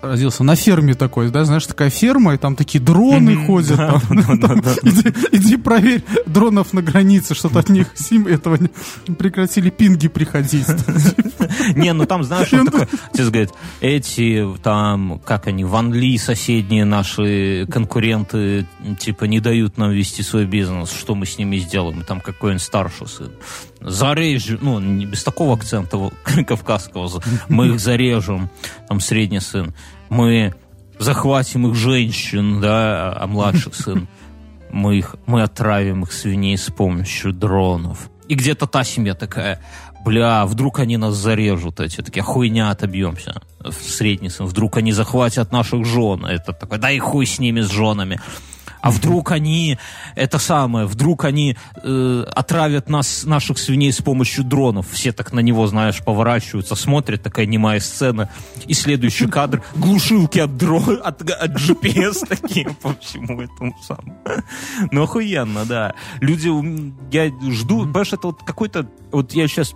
родился на ферме такой, да, знаешь, такая ферма, и там такие дроны mm-hmm, ходят. Да, там, да, там, да, иди, иди проверь дронов на границе, что-то от них сим этого не, прекратили пинги приходить. <laughs> Не, ну там, знаешь, он такой, тебе говорит, эти там, как они, Ван Ли, соседние наши конкуренты, типа, не дают нам вести свой бизнес, что мы с ними сделаем? Там какой-нибудь старший сын зарежем, ну, не без такого акцента <laughs> кавказского, мы их зарежем, там, средний сын, мы захватим их женщин, да, а младший сын, мы, их, мы отравим их свиней с помощью дронов. И где-то та семья такая, бля, вдруг они нас зарежут, эти такие, хуйня, отобьемся. Средний сын, вдруг они захватят наших жен. Это такой, да и хуй с ними, с женами. А вдруг они, это самое, вдруг они э, отравят нас, наших свиней с помощью дронов. Все так на него, знаешь, поворачиваются, смотрят, такая немая сцена. И следующий кадр, глушилки от дрона, от, от GPS такие <laughs> по всему этому самому. Ну, охуенно, да. Люди, я жду, понимаешь, это вот какой-то, вот я сейчас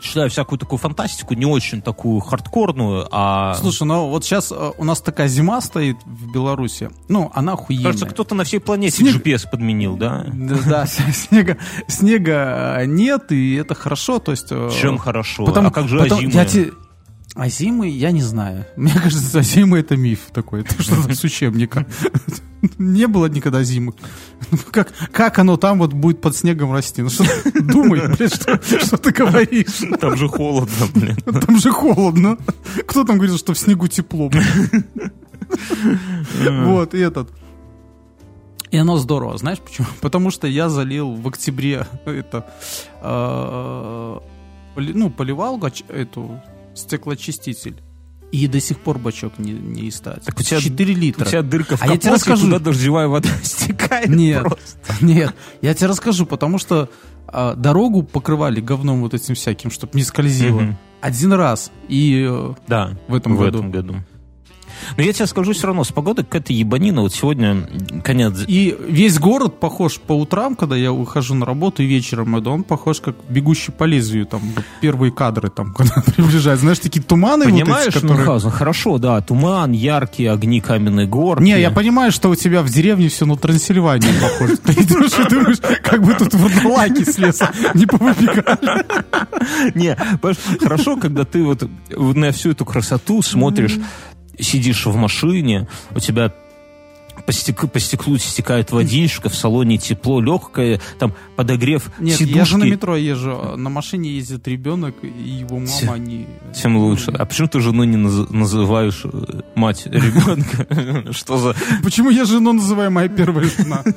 читаю всякую такую фантастику, не очень такую хардкорную, а... Слушай, ну вот сейчас э, у нас такая зима стоит в Беларуси. Ну, она охуенная. Кажется, кто-то на всей планете Снег... GPS подменил, да? Да, <laughs> снега, снега э, нет, и это хорошо, то есть... Э, Чем хорошо? Потому, а как же потому, я те, а зимы я не знаю. <laughs> Мне кажется, зимы это миф такой. <laughs> Это что-то с учебника. <laughs> Не было никогда зимы. Как, как оно там вот будет под снегом расти? Ну что думай, блин, что, что ты говоришь? Там же холодно, блин. Там же холодно. Кто там говорил, что в снегу тепло? Вот, и этот. И оно здорово, знаешь почему? Потому что я залил в октябре это, э, ну, поливал эту стеклоочиститель. И до сих пор бачок не, не истать. Так у тебя, 4 литра. У тебя дырка в а я тебе расскажу. туда дождевая вода <laughs> стекает Нет, просто. нет, я тебе расскажу, потому что а, дорогу покрывали говном вот этим всяким, чтобы не скользило. Угу. Один раз. И э, да, в этом в году. Этом году. Но я тебе скажу все равно, с погодой какая-то ебанина. Вот сегодня конец... И весь город похож по утрам, когда я выхожу на работу, и вечером иду, он похож как бегущий по лезвию, там, первые кадры, там, <laughs> когда приближается. Знаешь, такие туманы Понимаешь, вот эти, которые... Мюнхгаузен, хорошо, да, туман, яркие огни каменной горки. Не, я понимаю, что у тебя в деревне все на Трансильванию похоже. Ты идешь и думаешь, как бы тут вурдалаки с леса не повыбегали. <laughs> Не, хорошо, когда ты вот на всю эту красоту смотришь сидишь в машине, у тебя по, стек, по стеклу стекает водичка, в салоне тепло, легкое, там подогрев Нет, сидушки. я же на метро езжу, на машине ездит ребенок и его мама, тем, они... Тем лучше. А почему ты жену не наз, называешь э, мать <laughs> ребенка? <laughs> Что за... Почему я жену называю моя первая жена? <laughs>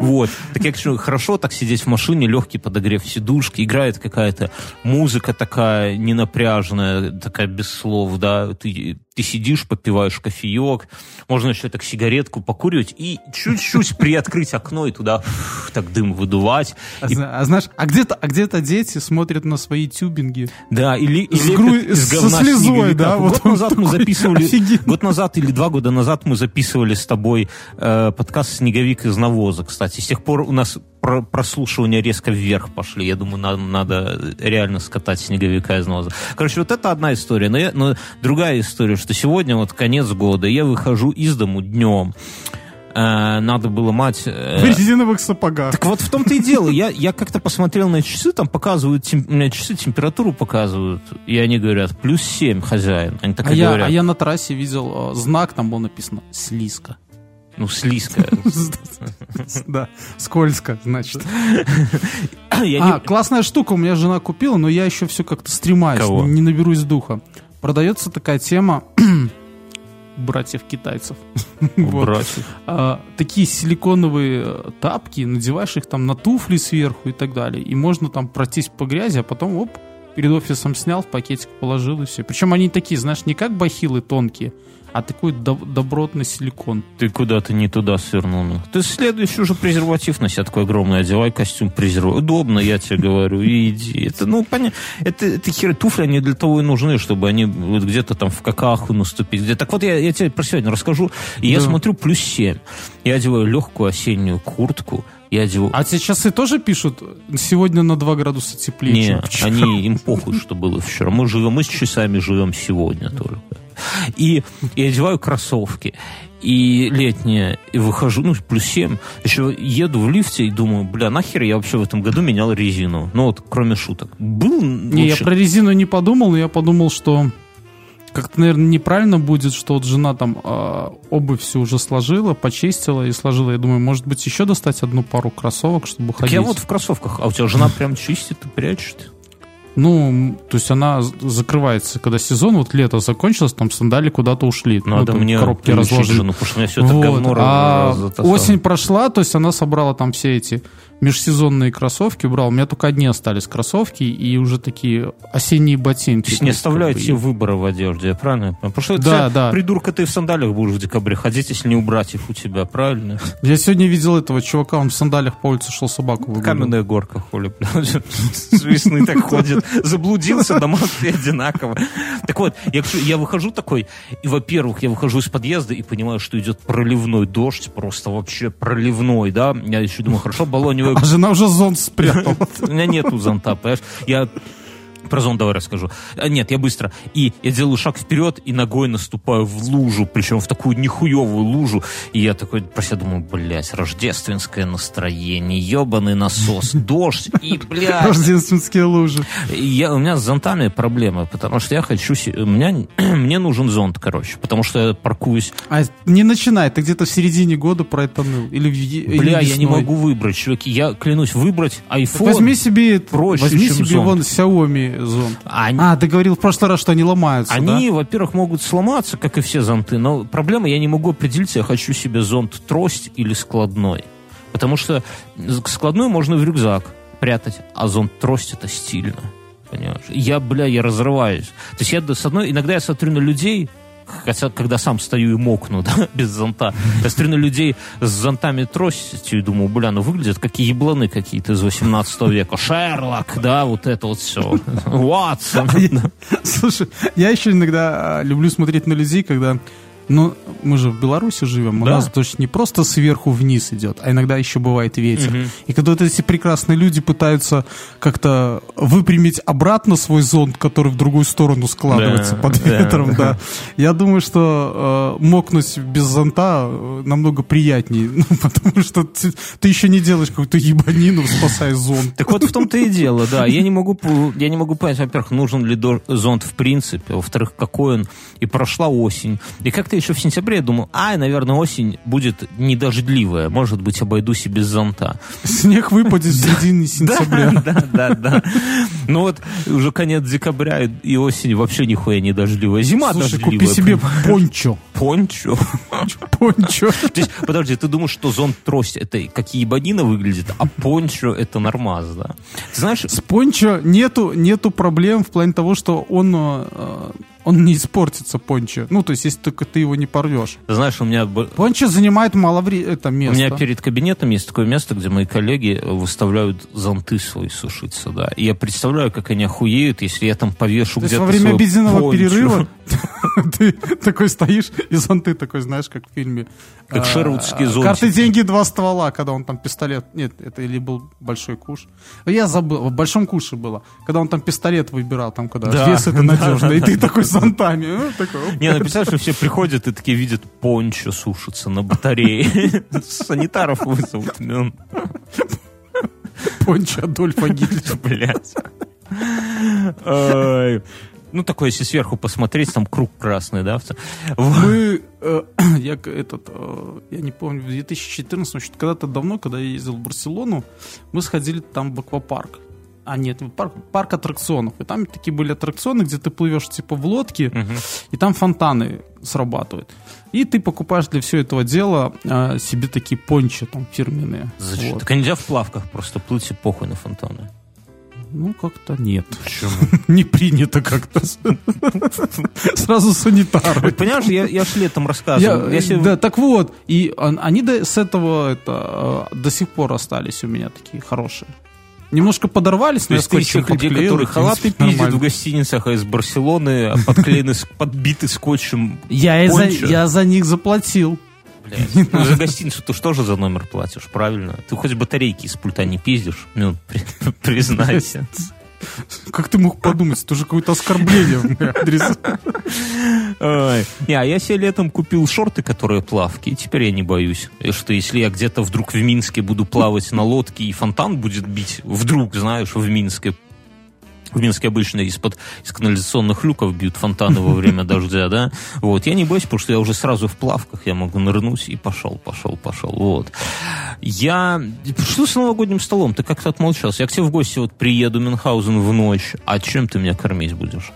Вот. Так я хочу, хорошо так сидеть в машине, легкий подогрев сидушки, играет какая-то музыка такая ненапряженная, такая без слов, да, ты ты сидишь, попиваешь кофеек, можно еще так сигаретку покуривать и чуть-чуть приоткрыть окно и туда так дым выдувать. А, и... а знаешь, а где-то а где-то дети смотрят на свои тюбинги. Да, или, или гру... из со слезой, да. Вот год назад мы записывали, офигеть. год назад или два года назад мы записывали с тобой э, подкаст «Снеговик из навоза», кстати. С тех пор у нас прослушивания резко вверх пошли. Я думаю, надо, надо реально скатать снеговика из навоза. Короче, вот это одна история. Но, я, но другая история, что сегодня вот конец года, я выхожу из дому днем. Э, надо было мать... Э... В резиновых сапогах. Так вот в том-то и дело. Я, я как-то посмотрел на часы, там показывают, тем, у меня часы температуру показывают, и они говорят, плюс 7, хозяин. Они так а, и я, говорят. а я на трассе видел э, знак, там было написано «слизко». Ну, слизкая. <laughs> Да, скользко, значит. А, классная штука, у меня жена купила, но я еще все как-то стремаюсь, не наберусь духа. Продается такая тема <clears throat> братьев-китайцев. Братьев. А, такие силиконовые э, тапки, надеваешь их там на туфли сверху и так далее. И можно там пройтись по грязи, а потом, оп, перед офисом снял, в пакетик положил и все. Причем они такие, знаешь, не как бахилы тонкие, а такой доб- добротный силикон. Ты куда-то не туда свернул. Ну. Ты следующий уже презерватив носи такой огромный, одевай костюм презерватив. Удобно, я тебе говорю, и иди. Это, ну, понятно, это, это хер, туфли, они для того и нужны, чтобы они вот где-то там в какаху наступить. Где так вот я, я тебе про сегодня расскажу. И да. я смотрю плюс 7. Я одеваю легкую осеннюю куртку, я одеваю... А те часы тоже пишут сегодня на 2 градуса теплее, Нет, они, им <laughs> похуй, что было вчера. Мы живем, мы с часами живем сегодня только. И, и одеваю кроссовки. И летние, и выхожу, ну, плюс 7. Еще еду в лифте и думаю, бля, нахер я вообще в этом году менял резину. Ну, вот, кроме шуток. Был Не, лучше... я про резину не подумал, но я подумал, что как-то, наверное, неправильно будет, что вот жена там э, обувь всю уже сложила, почистила и сложила. Я думаю, может быть, еще достать одну пару кроссовок, чтобы так ходить. я вот в кроссовках, а у тебя жена прям чистит и прячет? Ну, то есть она закрывается, когда сезон, вот лето закончилось, там сандали куда-то ушли. Надо ну, мне коробки разложены. жену, потому что у меня все это Вот. говно А осень прошла, то есть она собрала там все эти межсезонные кроссовки, убрала. У меня только одни остались кроссовки и уже такие осенние ботинки. То есть То не есть, как оставляют бы, выбора в одежде, правильно? понимаю? Потому что Да, да, придурка ты в сандалиях будешь в декабре ходить, если не убрать их у тебя, правильно? Я сегодня видел этого чувака, он в сандалиях по улице шел собаку выгуливал. Каменная горка хули. С весны так ходит. Заблудился, дома все одинаково. Так вот, я, выхожу такой, и, во-первых, я выхожу из подъезда и понимаю, что идет проливной дождь, просто вообще проливной, да. Я еще думаю, хорошо, баллоневая А жена уже зонт спрятала. У меня нету зонта, понимаешь? Я про зонт давай расскажу. А, Нет, я быстро. И я делаю шаг вперед и ногой наступаю в лужу, причем в такую нихуевую лужу. И я такой про себя думаю, блядь, рождественское настроение, ебаный насос, <laughs> дождь и, блядь. Рождественские лужи. Я, у меня с зонтами проблемы, потому что я хочу... У меня, <clears throat> мне нужен зонт, короче, потому что я паркуюсь... А не начинай, ты где-то в середине года про это ныл. Или, Бля, я не весной. могу выбрать, чуваки. Я клянусь, выбрать Так iPhone... Возьми себе, проще, возьми себе зонт. вон Xiaomi зонт. Они- А, ты говорил в прошлый раз, что они ломаются, Они, во-первых, могут сломаться, как и все зонты, но проблема, я не могу определиться, я хочу себе зонт трость или складной. Потому что складной можно в рюкзак прятать, а зонт трость это стильно. Понимаешь? Я, бля, я разрываюсь. То есть я с одной, иногда я смотрю на людей, хотя, когда сам стою и мокну, <laughs> да, без зонта, я смотрю на людей с зонтами тростью и думаю, бля, ну выглядят как ебланы какие-то из 18 века. Шерлок, да, вот это вот все. Ватсон. <laughs> <laughs> Слушай, я еще иногда а, люблю смотреть на людей, когда... Ну, мы же в Беларуси живем, у Да. нас дождь не просто сверху вниз идет, а иногда еще бывает ветер. Мгм. И когда вот эти прекрасные люди пытаются как-то выпрямить обратно свой зонт, который в другую сторону складывается Да, под да. ветром, да. Я думаю, что э, мокнуть без зонта э, намного приятнее, <laughs> ну, потому что ты, ты еще не делаешь какую-то ебанину, спасая зонт. Так вот в том-то и дело, да. Я не могу, я не могу понять, во-первых, нужен ли зонт в принципе, во-вторых, какой он. И прошла осень. И как-то еще в сентябре я думал, ай, наверное, осень будет не дождливая. Может быть, обойдусь и без зонта. Снег выпадет в середине <laughs> сентября. Да, да, да. Ну вот уже конец декабря и- осень вообще нихуя не дождливая. Зима Слушай, купи себе пончо. пончо. Пончо. <laughs> То есть, подожди, ты думаешь, что зонт трость это как ебанина выглядит, а пончо это нормаз, да? Ты знаешь, С пончо нету, нету проблем в плане того, что он, э, он не испортится, пончо. Ну, то есть, если только ты его не порвешь. знаешь, у меня Пончо занимает мало времени, это У место. меня перед кабинетом есть такое место, где мои коллеги выставляют зонты свои сушиться, да. И я представляю, как они охуеют, если я там повешу где-то во время обеденного перерыва <laughs> ты такой стоишь, и зонты такой, знаешь, как в фильме. Как а, шервудские зонтики. Карты, деньги, два ствола, когда он там пистолет... Нет, это или был большой куш. Я забыл, в большом куше было. Когда он там пистолет выбирал, там, когда Да, вес это <laughs> надежно. И ты такой с зонтами. ну. Не, написали, что все приходят и такие видят пончо сушится на батарее. <laughs> Санитаров вызовут. ну, Пончо Адольфа Гитлера. Блядь. Ну, такой, если сверху посмотреть, там круг красный, да? Мы, э, <clears throat> я этот, э, я не помню, в 2014, значит, когда-то давно, когда я ездил в Барселону, мы сходили там в аквапарк. А нет, парк, парк аттракционов. И там такие были аттракционы, где ты плывешь типа в лодке, Мгм. и там фонтаны срабатывают. И ты покупаешь для всего этого дела э, себе такие пончи там фирменные. Зачем? Вот. Так нельзя в плавках просто плыть и похуй на фонтаны. Ну, как-то нет. Почему? <laughs> Не принято как-то. <laughs> Сразу санитары. Понимаешь, я, я ж летом Я- рассказывал. Если- Да, так вот, и он- они до- с этого это, э, до сих пор остались у меня такие хорошие. Немножко подорвались, То но я скотчем людей, которые халаты пиздят в гостиницах, а из Барселоны подклеены, подбиты скотчем. Я, за, я за них заплатил. Блядь. <laughs> Ну, за гостиницу ты что же за номер платишь, правильно? Ты хоть батарейки из пульта не пиздишь, ну, при- <laughs> признайся. <laughs> Как ты мог подумать? Это уже какое-то оскорбление в мой адрес. Не, а я себе летом купил шорты, которые плавки, и теперь я не боюсь, что если я где-то вдруг в Минске буду плавать на лодке, и фонтан будет бить, вдруг, знаешь, в Минске, в Минске обычно из-под из канализационных люков бьют фонтаны во время дождя, да? Вот, я не боюсь, потому что я уже сразу в плавках, я могу нырнуть и пошел, пошел, пошел, вот. Я... Что с новогодним столом? Ты как-то отмолчался. Я к тебе в гости вот приеду, Мюнхгаузен, в ночь. А чем ты меня кормить будешь?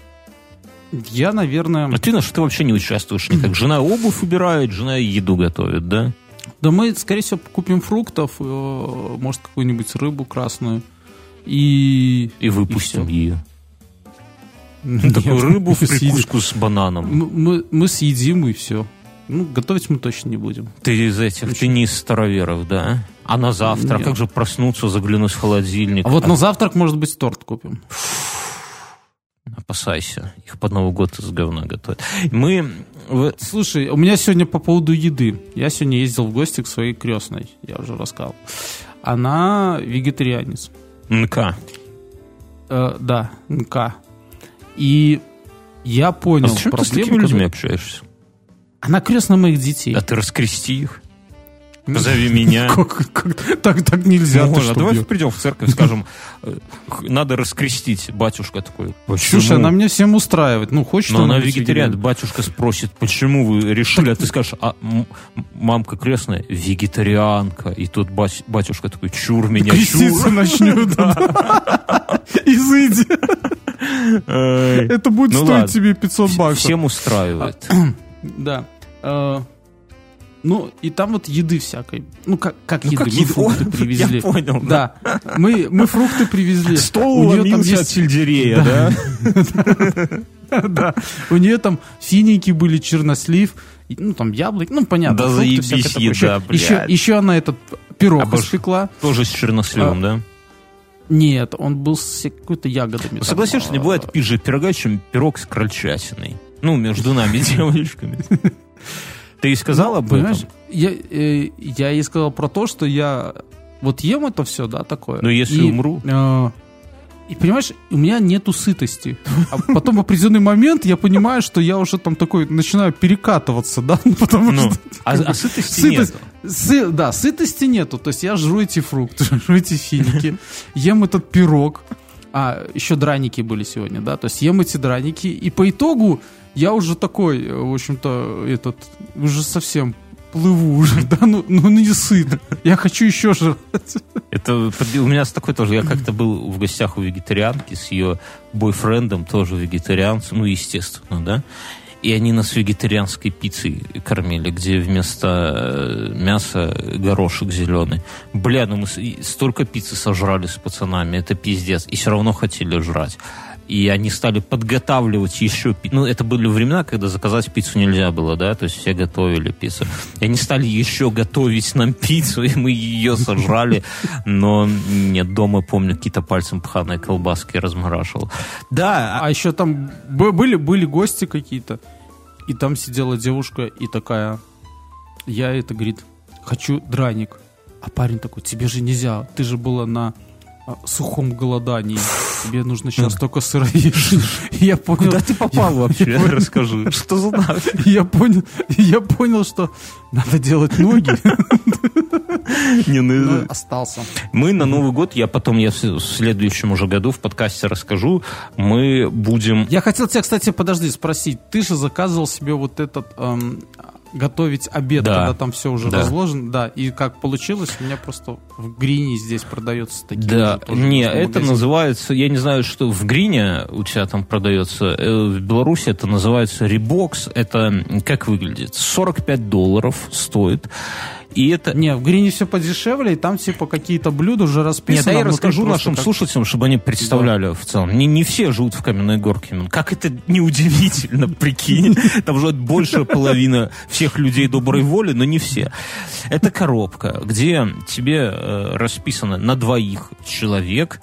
Я, наверное... А ты на что ты вообще не участвуешь никак? Жена обувь убирает, жена еду готовит, да? Да мы, скорее всего, купим фруктов, э, может, какую-нибудь рыбу красную. И... И выпустим и ее. <laughs> Такую рыбу в прикуску с бананом. Мы, мы- съедим и все. Ну, готовить мы точно не будем. Ты из этих, ты не из староверов, да? А на завтра? Нет. Как же проснуться, заглянуть в холодильник? А вот на завтрак, может быть, торт купим. Опасайся, их под Новый год из говна готовят. Мы... Слушай, у меня сегодня по поводу еды. Я сегодня ездил в гости к своей крестной, я уже рассказал. Она вегетарианец. НК. Э, да, НК. И я А понял зачем ты с такими людьми которую- общаешься? Она крестная моих детей. А ты раскрести их. <laughs> Позови меня. <laughs> Как- как- так, так нельзя. ты Можно. Давай бьё? придем в церковь, скажем, э, надо раскрестить. Батюшка такой. «Почему?» Слушай, она меня всем устраивает. Ну, хочет Но она вегетариан. Батюшка спросит, почему вы решили, а ты скажешь, а мамка крестная вегетарианка. И тут бать- батюшка такой, чур меня, Креститься чур. начнет. <laughs> Изыди. Это будет Ну стоить тебе 500 баксов. Всем устраивает. <clears throat> Да. Ну, и там вот еды всякой. Ну, как, как Ну, еды? как Мы еды? фрукты <laughs> привезли. я понял, да. Да. Мы, мы фрукты привезли. Стол У неё там ломился есть- от сельдерея, да? <laughs> Да. У нее там финики были, чернослив, ну, там яблоки, ну, понятно. Да заебись еда, Еще- еще, она этот пирог испекла. Тоже с черносливом, да? Нет, он был с какой-то ягодами. Ну, Согласишься, не а, бывает пизже пирога, чем пирог с крольчатиной. Ну, между нами, <laughs> девочками. Ты и сказал об этом? Понимаешь, я, э, я ей сказал про то, что я вот ем это все, да, такое. Ну, если и, умру. э, и понимаешь, у меня нету сытости. А потом в определенный момент я понимаю, что я уже там такой начинаю перекатываться, да, <laughs> потому Ну, что а, а сытости Сытость- нет. Сы- да, сытости нету. То есть я жру эти фрукты, <laughs> жру эти финики, ем этот пирог. А, еще драники были сегодня, да. То есть ем эти драники. И по итогу я уже такой, э, в общем-то, этот, уже совсем плыву уже, <laughs> да, ну, ну не сыт. Я хочу еще жрать. Это у меня с такой тоже. Я как-то был в гостях у вегетарианки с ее бойфрендом, тоже вегетарианцем, ну, естественно, да. И они нас вегетарианской пиццей кормили, где вместо э, мяса горошек зеленый. Бля, ну мы столько пиццы сожрали с пацанами, это пиздец. И все равно хотели жрать. И они стали подготавливать еще Ну, это были времена, когда заказать пиццу нельзя было, да, то есть все готовили пиццу. И они стали еще готовить нам <laughs> пиццу, и мы ее сожрали. Но нет, дома, помню, какие-то пальцем пханые колбаски размораживал. Да, А еще там были, были гости какие-то. И там сидела девушка и такая, я это, говорит, хочу драник. А парень такой, тебе же нельзя, ты же была на а, сухом голодании. Тебе нужно сейчас только сыроежить. Я понял, куда ты попал вообще? Расскажи. <laughs> Что за я понял, я понял, что надо делать ноги. Не, ну, Но остался. Мы на Новый год, я потом, я в в следующем уже году в подкасте расскажу, мы будем... Я хотел тебя, кстати, подожди, спросить. Ты же заказывал себе вот этот эм, готовить обед, Да. когда там все уже Да. разложено. Да, и как получилось, у меня просто в Грине здесь продается такие Да, же тоже не, это называется, я не знаю, что в Грине у тебя там продается, э, в Беларуси это называется ребокс, это как выглядит? 45 долларов стоит, и это... Не, в Грине все подешевле, и там типа какие-то блюда уже Нет, расписаны. а я внутри расскажу нашим как- слушателям, чтобы они представляли в целом. Не, не все живут в каменной горке. Ну, Как это неудивительно, <laughs> прикинь. Там живет большая половина всех людей доброй воли, но не все. Это коробка, где тебе э, расписано на двоих человек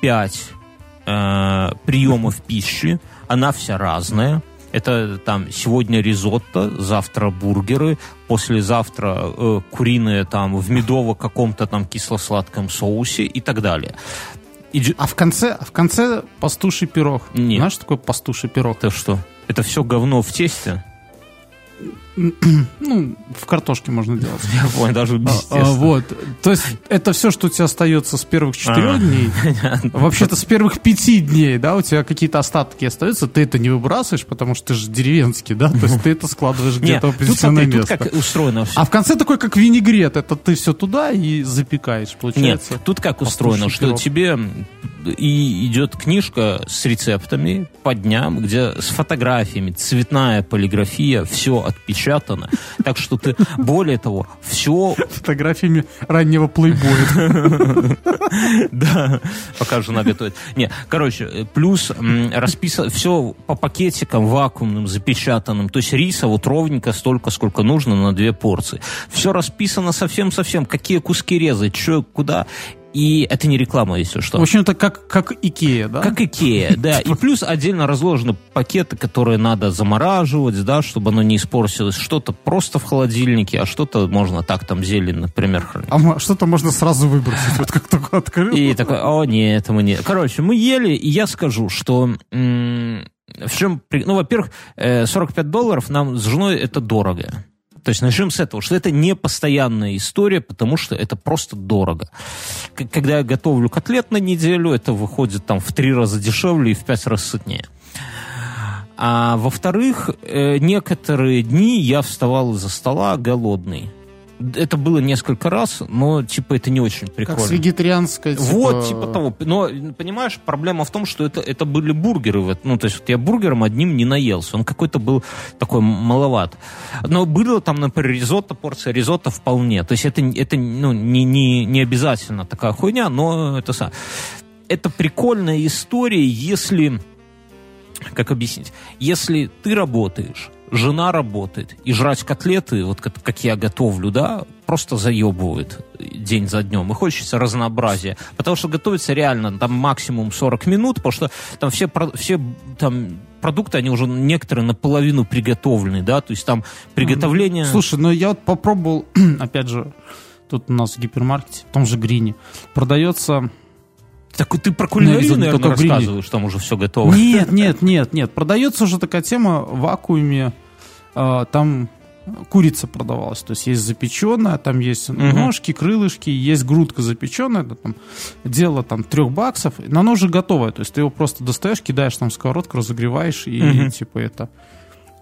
пять э, приемов пищи. Она вся разная. Это там сегодня ризотто, завтра бургеры, послезавтра э, куриные там в медово каком-то там кисло-сладком соусе и так далее. Иди- А в конце, а в конце пастуший пирог. Нет. Знаешь, что такое пастуший пирог? Это что? Это все говно в тесте? <clears throat> ну, в картошке можно делать. <laughs> Я понял, даже без а, а, Вот. То есть это все, что у тебя остается с первых четырех а. дней. <laughs> Вообще-то с первых пяти дней, да, у тебя какие-то остатки остаются, ты это не выбрасываешь, потому что ты же деревенский, да, то есть ты это складываешь <laughs> где-то в определенное место. как устроено А в конце такой, как винегрет, это ты все туда и запекаешь, получается. Нет, тут как устроено, что тебе и идет книжка с рецептами по дням, где с фотографиями, цветная полиграфия, все отпечатано. Так что ты, более того, все... Фотографиями раннего плейбоя. Да, пока жена готовит. Не, короче, плюс расписано все по пакетикам вакуумным, запечатанным. То есть риса вот ровненько столько, сколько нужно на две порции. Все расписано совсем-совсем, какие куски резать, что, куда. И это не реклама, если что. В общем, это как, как Икея, да? Как Икея, да. <laughs> И плюс отдельно разложены пакеты, которые надо замораживать, да, чтобы оно не испортилось. Что-то просто в холодильнике, а что-то можно так, там, зелень, например, хранить. А что-то можно сразу выбросить, вот как только открыл. И такой, о, нет, мы не... Короче, мы ели, и я скажу, что... В чем... Ну, во-первых, 45 э, долларов нам с женой это дорого. То есть начнем с этого, что это не постоянная история, потому что это просто дорого. Когда я готовлю котлет на неделю, это выходит там в три раза дешевле и в пять раз сытнее. А во-вторых, э, некоторые дни я вставал из-за стола голодный это было несколько раз, но, типа, это не очень прикольно. Как с вегетарианской, типа... Вот, типа того. Но, понимаешь, проблема в том, что это, это были бургеры. Ну, то есть, вот я бургером одним не наелся. Он какой-то был такой маловат. Но было там, например, ризотто, порция ризотто вполне. То есть, это, это ну, не, не, не обязательно такая хуйня, но это... Это прикольная история, если... Как объяснить? Если ты работаешь жена работает, и жрать котлеты, вот как, как я готовлю, да, просто заебывает день за днем. И хочется разнообразия. Потому что готовится реально там максимум 40 минут, потому что там все, все там продукты, они уже некоторые наполовину приготовлены, да, то есть там приготовление... Слушай, ну я вот попробовал, <clears throat> опять же, тут у нас в гипермаркете, в том же Грине, продается так ты про кулинарию, наверное, рассказываешь, там уже все готово. Нет, нет, нет, нет. Продается уже такая тема в вакууме. А, там курица продавалась, то есть есть запеченная, там есть угу. ножки, крылышки, есть грудка запеченная, это там дело там трех баксов, но оно уже готовое, то есть ты его просто достаешь, кидаешь там в сковородку, разогреваешь и, угу. типа это,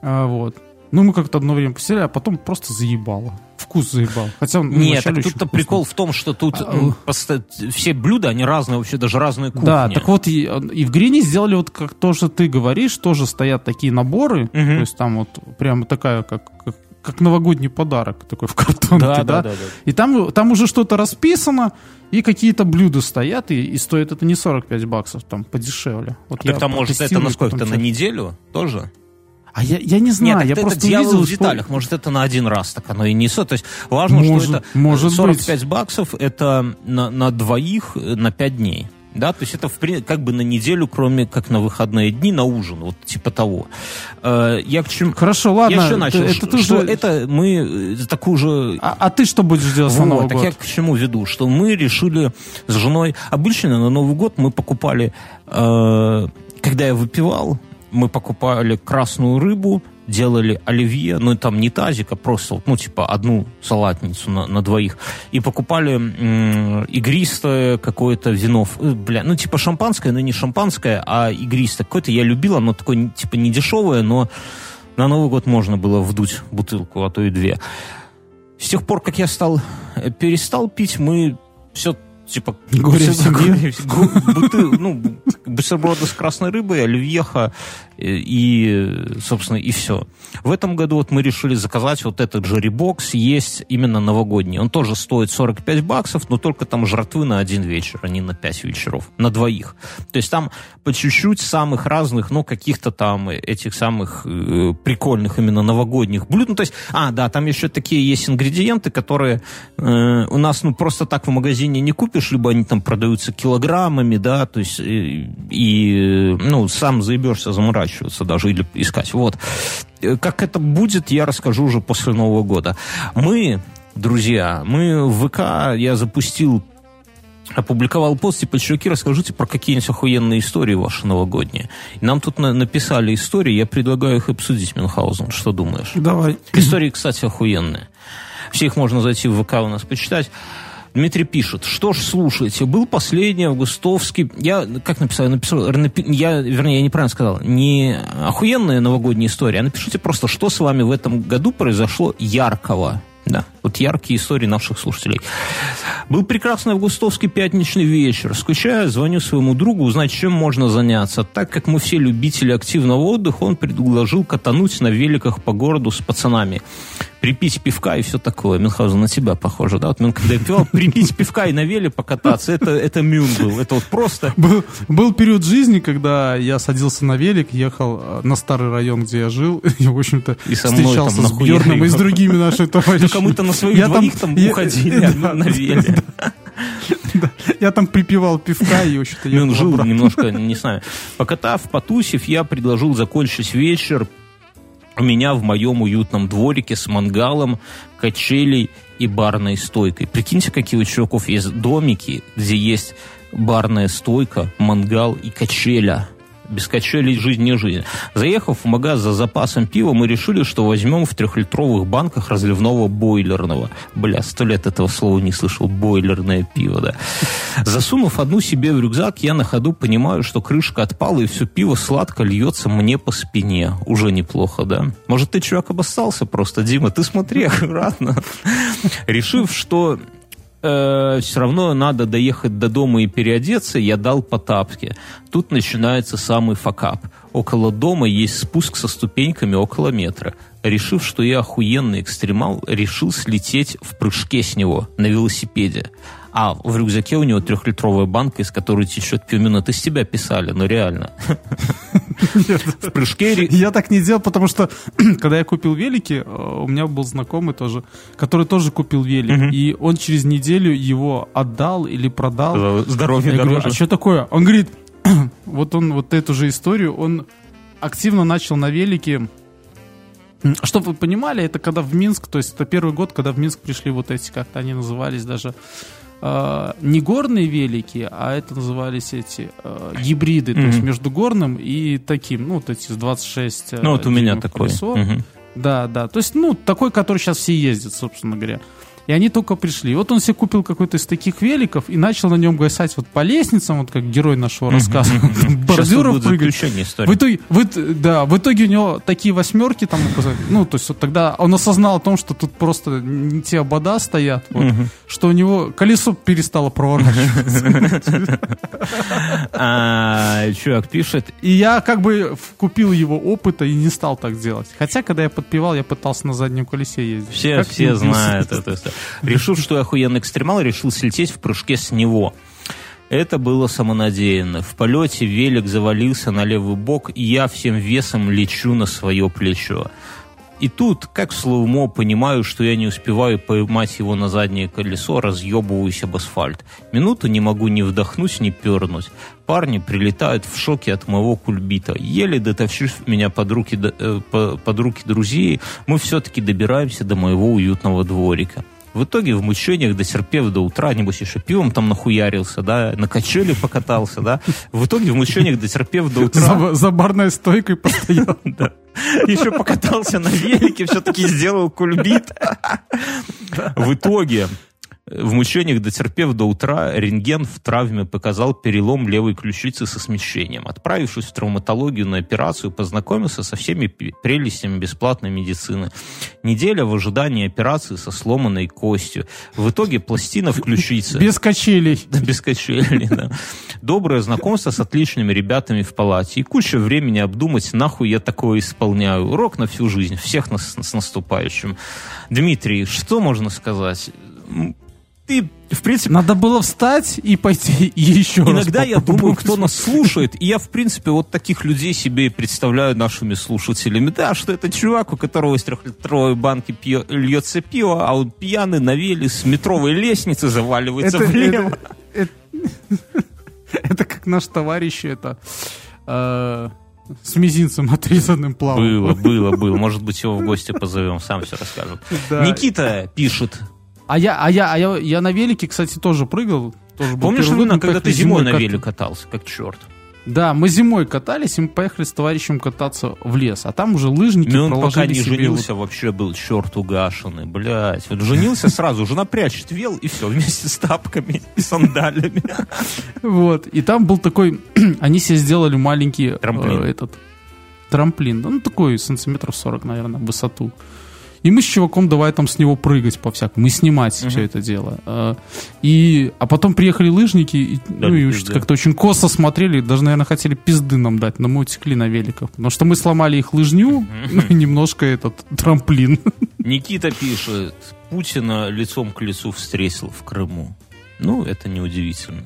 а, вот. Ну, мы как-то одно время посидели, а потом просто заебало. Вкус заебал. Хотя ну, Нет, так тут-то прикол в том, что тут а, поста- все блюда, они разные, вообще даже разные кухни. Да, так вот и, и в Грине сделали вот как то, что ты говоришь, тоже стоят такие наборы, угу. то есть там вот прямо такая, как, как как новогодний подарок такой в картонке, да? да? да, да. И там, там уже что-то расписано, и какие-то блюда стоят, и, и стоит это не 45 баксов, там подешевле. Вот так там, может, это на сколько-то, на неделю тоже? А я, я не знаю, Нет, я это, просто это увидел, в деталях. Может, это на один раз так оно и не То есть важно, может, что это может 45 быть. баксов, это на, на двоих на 5 дней. Да, то есть это в, как бы на неделю, кроме как на выходные дни, на ужин, вот типа того. Э, я к чему... Хорошо, ладно. Я еще начал, это, это что, же... это мы э, такую же... А, а ты что будешь делать вот, на Новый так год? я к чему веду, что мы решили с женой... Обычно на Новый год мы покупали... Э, когда я выпивал, мы покупали красную рыбу, делали оливье, ну там не тазик, а просто, ну типа одну салатницу на, на двоих, и покупали м- игристое какое-то вино, э, бля, ну типа шампанское, но не шампанское, а игристое. Какое-то я любил, оно такое типа не дешевое, но на Новый год можно было вдуть бутылку, а то и две. С тех пор, как я стал э, перестал пить, мы все типа горе в семье. Ну, бутерброды с красной рыбой, оливьеха и, собственно, и все. В этом году вот мы решили заказать вот этот же ребокс, есть именно новогодний. Он тоже стоит 45 баксов, но только там жратвы на один вечер, а не на 5 вечеров, на двоих. То есть там по чуть-чуть самых разных, ну, каких-то там этих самых э, прикольных именно новогодних блюд. Ну, то есть, а, да, там еще такие есть ингредиенты, которые э, у нас, ну, просто так в магазине не купишь, либо они там продаются килограммами, да, то есть, и, и ну, сам заебешься заморачиваться заморачиваться даже или искать. Вот. Э, как это будет, я расскажу уже после Нового года. Мы, друзья, мы в ВК, я запустил опубликовал пост, типа, чуваки, расскажите про какие-нибудь охуенные истории ваши новогодние. И нам тут на написали истории, я предлагаю их обсудить, Мюнхгаузен. Что думаешь? Давай. Истории, кстати, охуенные. Все их можно зайти в ВК у нас почитать. Дмитрий пишет, что ж, слушайте, был последний августовский, я, как написал, я написал, я, вернее, я неправильно сказал, не охуенная новогодняя история, а напишите просто, что с вами в этом году произошло яркого. Да, вот яркие истории наших слушателей. Был прекрасный августовский пятничный вечер. Скучая, звоню своему другу узнать, чем можно заняться. Так как мы все любители активного отдыха, он предложил катануть на великах по городу с пацанами припить пивка и все такое. Мюнхгаузен на тебя похоже, да? Вот когда пил, припить пивка и на веле покататься, это, это Мюн был. Это вот просто... Был, был период жизни, когда я садился на велик, ехал э, на старый район, где я жил, <laughs> и, в общем-то, и встречался там, с Бьерном и с другими нашими товарищами. кому-то на своих я двоих там, там уходили <laughs> я, на веле. Да. Я там припевал пивка и, в общем-то, Мюн жил немножко, не знаю. Покатав, потусив, я предложил закончить вечер у меня в моем уютном дворике с мангалом, качелей и барной стойкой. Прикиньте, какие у чуваков есть домики, где есть барная стойка, мангал и качеля – без качелей жизнь не жизнь. Заехав в магаз за запасом пива, мы решили, что возьмем в трехлитровых банках разливного бойлерного. Бля, сто лет этого слова не слышал. Бойлерное пиво, да. Засунув одну себе в рюкзак, я на ходу понимаю, что крышка отпала, и все пиво сладко льется мне по спине. Уже неплохо, да? Может, ты, чувак, обоссался просто, Дима? Ты смотри аккуратно. Решив, что э, все равно надо доехать до дома и переодеться, я дал по тапке. Тут начинается самый факап. Около дома есть спуск со ступеньками около метра. Решив, что я охуенный экстремал, решил слететь в прыжке с него на велосипеде. А в рюкзаке у него трехлитровая банка, из которой течет пивмин. Это с тебя писали, но реально. В прыжке... Я так не делал, потому что, <clears throat> когда я купил велики, э, у меня был знакомый тоже, который тоже купил велик. И он через неделю его отдал или продал. Здоровье дороже. А что такое? Он говорит, <clears throat> вот он вот эту же историю, он активно начал на велике чтобы вы понимали, это когда в Минск, то есть это первый год, когда в Минск пришли вот эти, как-то они назывались даже, э, не горные велики, а это назывались эти э, гибриды, mm-hmm. то есть между горным и таким, ну, вот эти с 26 Ну, вот у меня такой. Колесо. Mm-hmm. Да, да, то есть, ну, такой, который сейчас все ездят, собственно говоря. И они только пришли. Вот он себе купил какой-то из таких великов и начал на нем гасать вот по лестницам, вот как герой нашего рассказа. <laughs> Бордюров прыгать. В итоге, в, да, в итоге у него такие восьмерки там, ну, то есть вот тогда он осознал о том, что тут просто не те обода стоят, вот, что у него колесо перестало проворачиваться. <laughs> А, чувак пишет. И я как бы купил его опыта и не стал так делать. Хотя, когда я подпевал, я пытался на заднем колесе ездить. Все, все знают <laughs> это. Решил, что я охуенный экстремал, решил слететь в прыжке с него. Это было самонадеянно. В полете велик завалился на левый бок, и я всем весом лечу на свое плечо. И тут, как в слоумо, понимаю, что я не успеваю поймать его на заднее колесо, разъебываюсь об асфальт. Минуту не могу ни вдохнуть, ни пернуть. Парни прилетают в шоке от моего кульбита. Еле дотащив меня под руки, э, под руки друзей, мы все-таки добираемся до моего уютного дворика. В итоге в мучениях, дотерпев до утра, небось еще пивом там нахуярился, да, на качеле покатался, да. В итоге в мучениях, дотерпев до утра... За, за барной стойкой постоял. <laughs> Да. Еще покатался на велике, все-таки сделал кульбит. В итоге в мучениях, дотерпев до утра, рентген в травме показал перелом левой ключицы со смещением. Отправившись в травматологию на операцию, познакомился со всеми прелестями бесплатной медицины. Неделя в ожидании операции со сломанной костью. В итоге пластина в ключице. Без качелей. Да, без качелей, да. Доброе знакомство с отличными ребятами в палате. И куча времени обдумать, нахуй я такое исполняю. Урок на всю жизнь. Всех нас с наступающим. Дмитрий, что можно сказать? Ты, в принципе... Надо было встать и пойти <laughs> еще Иногда раз я думаю, кто нас слушает, и я, в принципе, вот таких людей себе представляю нашими слушателями. Да, что это чувак, у которого из трехлитровой банки пьё, льется пиво, а он пьяный на веле с метровой лестницы заваливается это, влево. Это, <laughs> это, это как наш товарищ, это... Э, с мизинцем отрезанным плавал. Было, было, было. <laughs> Может быть, его в гости позовем, сам все расскажет. Да. Никита пишет а я, а я, а я, я на велике, кстати, тоже прыгал. тоже Помнишь, мы когда ты поехали зимой на веле катался, как черт? Да, мы зимой катались, и мы поехали с товарищем кататься в лес. А там уже лыжники И он пока не женился, вообще был черт угашенный, блядь. Вот женился сразу, жена прячет вел, и все, вместе с тапками и сандалями. Вот. И там был такой... <clears throat> Они себе сделали маленький... Трамплин. э, этот трамплин. Ну, такой сантиметров 40, наверное, в высоту. И мы с чуваком давай там с него прыгать по-всякому, и снимать все это дело. Э, И, а потом приехали лыжники, и, ну Дали и пизды. как-то очень косо смотрели, даже, наверное, хотели пизды нам дать, но мы утекли на великах. Потому что мы сломали их лыжню, ну <laughs> и немножко этот трамплин. <laughs> Никита пишет, Путина лицом к лицу встретил в Крыму. Ну, это неудивительно.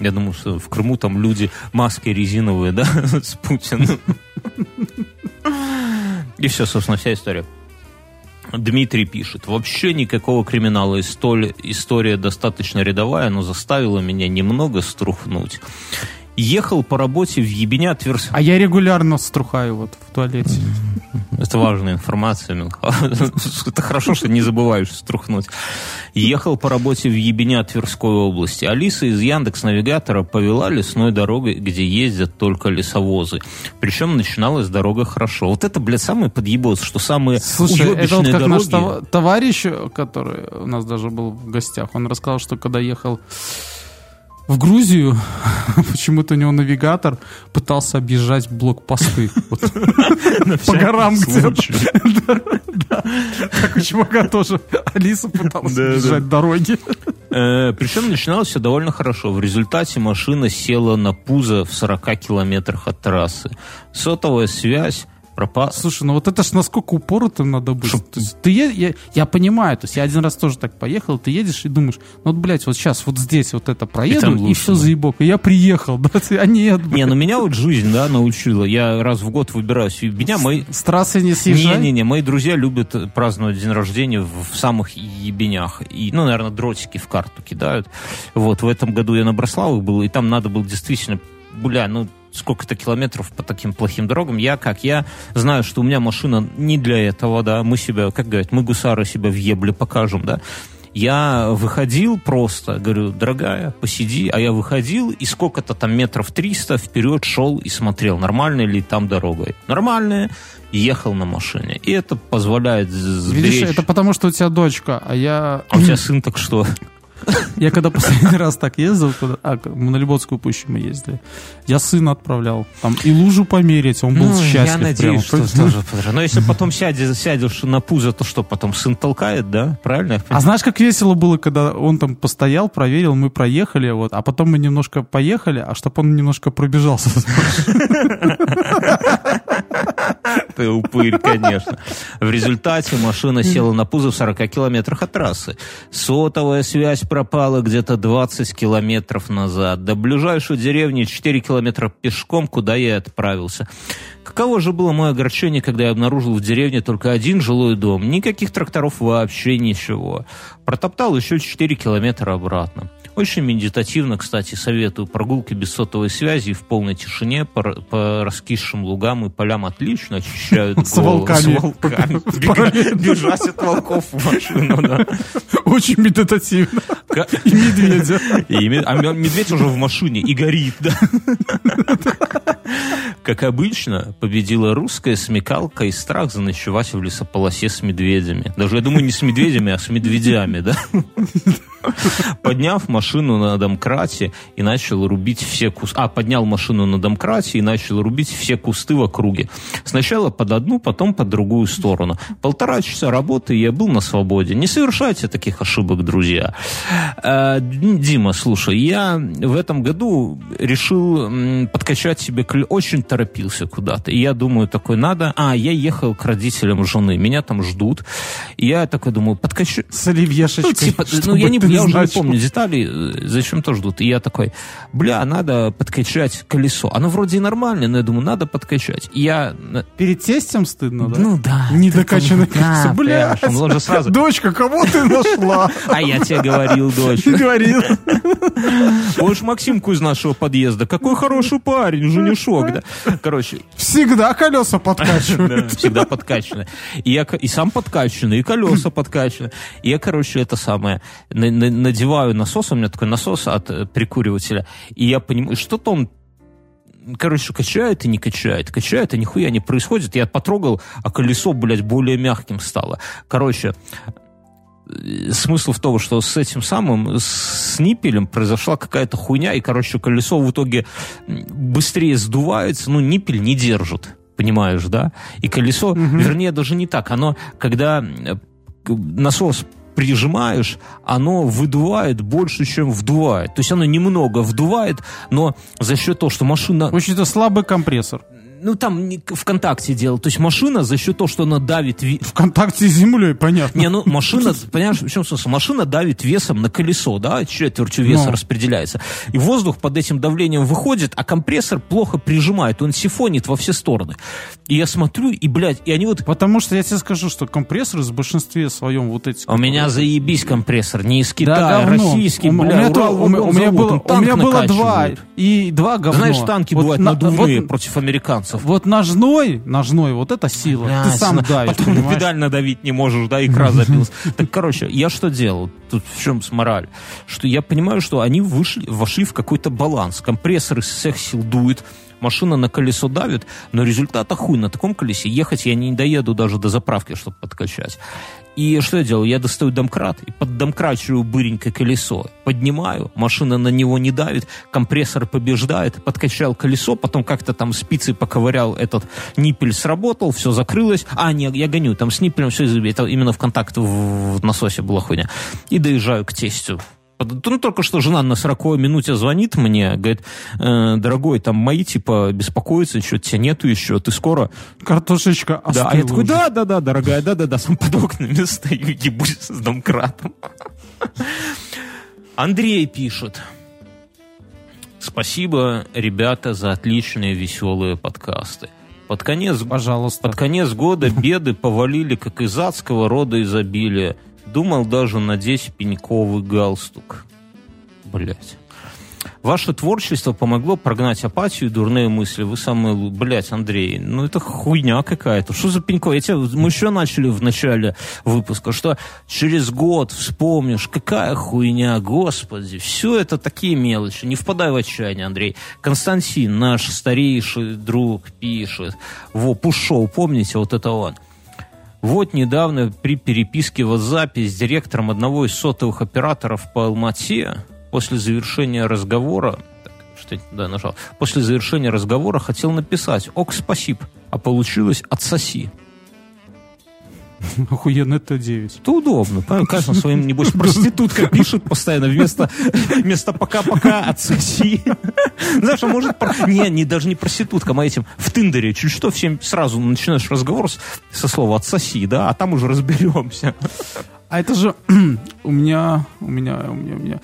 Я думаю, что в Крыму там люди маски резиновые, да, <laughs> с Путиным. И все, собственно, вся история. Дмитрий пишет, вообще никакого криминала. История, достаточно рядовая, но заставила меня немного струхнуть. Ехал по работе в Ебеня Тверс... А я регулярно струхаю вот в туалете. Это важная информация, Мюнхгаузен. <laughs> Это хорошо, что не забываешь струхнуть. Ехал по работе в Ебеня Тверской области. Алиса из Яндекс Навигатора повела лесной дорогой, где ездят только лесовозы. Причем начиналась дорога хорошо. Вот это, блядь, самый подъебос, что самые Слушай, это вот как наш дороги... тов- товарищ, который у нас даже был в гостях, он рассказал, что когда ехал в Грузию, <laughs> почему-то у него навигатор пытался объезжать блокпосты. <laughs> По горам где-то. <laughs> Так у чувака тоже Алиса пыталась объезжать дороги. Э, Причем начиналось все довольно хорошо. В результате машина села на пузо в 40 километрах от трассы. Сотовая связь пропала. Слушай, ну вот это ж насколько упоротым надо быть. То есть ты е- я, я понимаю, то есть я один раз тоже так поехал, ты едешь и думаешь, ну вот, блядь, вот сейчас вот здесь вот это проеду, и, лучше, все да. заебок, и я приехал, <laughs> да, а нет, блядь. Не, ну меня вот жизнь, да, научила. Я раз в год выбираюсь в Ебеня. Мои... С трассы не съезжай. Не-не-не, мои друзья любят праздновать день рождения в, в самых ебенях. И, ну, наверное, дротики в карту кидают. Вот, в этом году я на Брославах был, и там надо было действительно, бля, ну, сколько-то километров по таким плохим дорогам. Я, как я, знаю, что у меня машина не для этого, да, мы себя, как говорят, мы гусары себя в ебле покажем, да. Я выходил просто, говорю, дорогая, посиди, а я выходил и сколько-то там метров 300 вперед шел и смотрел, нормальная ли там дорога. Нормальная, ехал на машине. И это позволяет сберечь... Видишь, это потому, что у тебя дочка, а я... А у тебя сын так что? Я когда последний раз так ездил, куда- а, на Либотскую пущу мы ездили, я сына отправлял. Там и лужу померить, он был Ну, счастлив. я надеюсь, прямо. что тоже Но если потом сядешь, сядешь на пузо, то что, потом сын толкает, да? Правильно? А знаешь, как весело было, когда он там постоял, проверил, мы проехали, вот, а потом мы немножко поехали, а чтобы он немножко пробежался. <laughs> Ты упырь, конечно. В результате машина села на пузо в 40 километрах от трассы. Сотовая связь пропала где-то 20 километров назад. До ближайшей деревни 4 километра пешком, куда я отправился. Каково же было мое огорчение, когда я обнаружил в деревне только один жилой дом. Никаких тракторов вообще ничего. Протоптал еще 4 километра обратно. Очень медитативно, кстати, советую. Прогулки без сотовой связи в полной тишине по, по раскисшим лугам и полям отлично очищают <laughs> С голову. волками. С волками. <laughs> Бежать от волков в машину, да. <laughs> Очень медитативно. И медведя. а ме- медведь уже в машине и горит, да. Как обычно, победила русская смекалка и страх заночевать в лесополосе с медведями. Даже, я думаю, не с медведями, а с медведями, да? Подняв машину на домкрате и начал рубить все кусты. А, поднял машину на домкрате и начал рубить все кусты в округе. Сначала под одну, потом под другую сторону. Полтора часа работы, и я был на свободе. Не совершайте таких ошибок, друзья. Э, Дима, слушай, я в этом году решил подкачать себе... клё- Очень торопился куда-то. И я думаю, такой, надо... А, я ехал к родителям жены. Меня там ждут. И я такой думаю, подкачу... С оливьешечкой. Ну, типа, ну, я, не, я уже не помню деталей, э, зачем то ждут. И я такой, бля, надо подкачать колесо. Оно вроде и нормальное, но я думаю, надо подкачать. И я... Перед тестем стыдно, да? Ну да. Недокачанное колесо. Бля, он же сразу... дочка, кого ты нашла? А я тебе говорил, дочь. Ты говорил. Помнишь Максимку из нашего подъезда? Какой хороший парень, женишок, да. Короче, Всегда колеса подкачивают. <laughs> всегда подкачано. И, я, и сам подкачанный, и колеса подкачаны. И я, короче, это самое, надеваю насос, у меня такой насос от э, прикуривателя, и я понимаю, что-то он короче, качает и не качает, качает, и нихуя не происходит. Я потрогал, а колесо, блядь, более мягким стало. Короче, смысл в том, что с этим самым, с ниппелем произошла какая-то хуйня, и, короче, колесо в итоге быстрее сдувается, ну, ниппель не держит, понимаешь, да? И колесо, угу. вернее, даже не так, оно, когда э, насос прижимаешь, оно выдувает больше, чем вдувает. То есть оно немного вдувает, но за счет того, что машина... В общем-то, слабый компрессор ну, там ВКонтакте делал. То есть машина за счет того, что она давит... ВКонтакте с землей, понятно. Не, ну, машина, понимаешь, в чем смысл? Машина давит весом на колесо, да, четвертью веса Но. распределяется. И воздух под этим давлением выходит, а компрессор плохо прижимает, он сифонит во все стороны. И я смотрю, и, блядь, и они вот... Потому что я тебе скажу, что компрессоры в большинстве своем вот эти... А у меня заебись компрессор, не из Китая, да, российский, у, бля, у меня, Урал, у, у, меня было, у меня было два, и два говно. Знаешь, танки вот бывают на, надувные вот, против американцев баксов. Вот ножной, ножной, вот это сила. Блядь, Ты сам давишь, Потом понимаешь? педаль надавить не можешь, да, икра забилась. Так, короче, я что делал? Тут в чем мораль? Что я понимаю, что они вышли, вошли в какой-то баланс. Компрессор из всех сил дует, машина на колесо давит, но результат хуй на таком колесе ехать я не доеду даже до заправки, чтобы подкачать. И что я делаю? Я достаю домкрат и поддомкрачиваю быренькое колесо. Поднимаю, машина на него не давит, компрессор побеждает, подкачал колесо, потом как-то там спицы поковырял, этот ниппель сработал, все закрылось. А, нет, я гоню, там с ниппелем все, это именно в контакт в, в насосе была хуйня. И доезжаю к тестю. Ну, только что жена на 40 минуте звонит мне, говорит, э, дорогой, там мои, типа, беспокоятся, что тебя нету еще, ты скоро... Картошечка Да, а я такой, да, да, да, дорогая, да, да, да, сам под окнами <laughs> стою, ебусь с домкратом. <laughs> Андрей пишет. Спасибо, ребята, за отличные веселые подкасты. Под конец, Пожалуйста. под конец года беды повалили, как из адского рода изобилия. Думал даже надеть пеньковый галстук. Блять. Ваше творчество помогло прогнать апатию и дурные мысли. Вы самый... Блять, Андрей, ну это хуйня какая-то. Что за пеньковый? Я тебе... Мы еще начали в начале выпуска, что через год вспомнишь, какая хуйня, господи. Все это такие мелочи. Не впадай в отчаяние, Андрей. Константин, наш старейший друг, пишет. Во, Пушоу, помните, вот это он. Вот недавно при переписке в WhatsApp с директором одного из сотовых операторов по Алмате после завершения разговора что да, нажал. После завершения разговора хотел написать «Ок, спасибо», а получилось «Отсоси». <laughs> Охуенно Т9. Это удобно. Каждый своим, небось, проститутка пишет постоянно вместо, вместо пока-пока отсоси. Знаешь, а может... Не, не, даже не проститутка, а этим в Тиндере чуть что всем сразу начинаешь разговор с, со слова отсоси, да, а там уже разберемся. А это же <clears throat> у меня, у меня, у меня, у меня...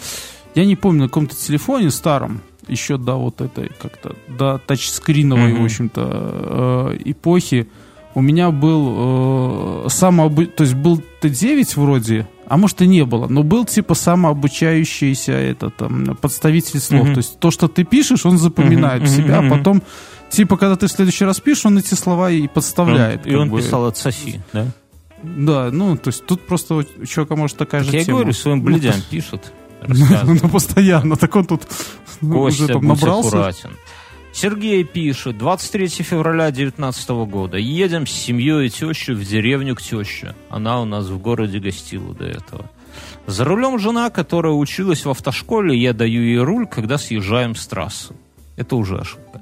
Я не помню, на каком-то телефоне старом, еще до вот этой как-то, до тачскриновой, mm-hmm. в общем-то, э, эпохи, у меня был э, самообу... то есть был Т9 вроде, а может и не было, но был типа самообучающийся это там подставитель слов. Mm-hmm. То есть то, что ты пишешь, он запоминает mm-hmm. себя, а потом типа когда ты в следующий раз пишешь, он эти слова и подставляет. Он, и он бы. писал отсоси, да? Да, ну, то есть тут просто у человека может такая так же я тема. Я говорю, своим ну, блядям <laughs> ну, пишет. Ну, постоянно. Так он тут Костя, уже там набрался. аккуратен. Сергей пишет, 23 февраля 2019 года. Едем с семьей и тещей в деревню к теще. Она у нас в городе гостила до этого. За рулем жена, которая училась в автошколе, я даю ей руль, когда съезжаем с трассы. Это уже ошибка.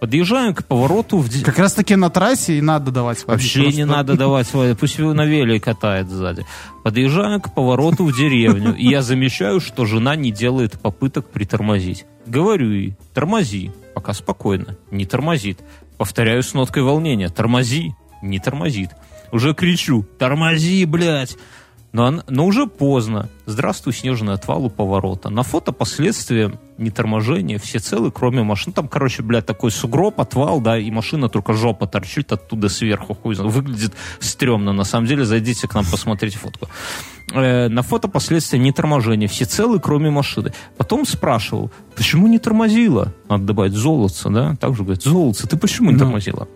Подъезжаем к повороту в... Как раз таки на трассе и надо давать Вообще просто. не надо давать водить. Пусть на веле катает сзади. Подъезжаем к повороту в деревню, и я замечаю, что жена не делает попыток притормозить. Говорю ей, тормози. Пока спокойно. Не тормозит. Повторяю с ноткой волнения. Тормози. Не тормозит. Уже кричу. Тормози, блядь. Но, но уже поздно. Здравствуй, снежный отвал у поворота. На фото последствия неторможения все целы, кроме машин. Там, короче, блядь, такой сугроб, отвал, да, и машина только жопа торчит оттуда сверху. Хуй Выглядит стрёмно. На самом деле, зайдите к нам, посмотрите фотку. Э, на фото последствия неторможения. Все целы, кроме машины. Потом спрашивал, почему не тормозила? Надо добавить золотце, да? Также говорит, золотце, ты почему не тормозила?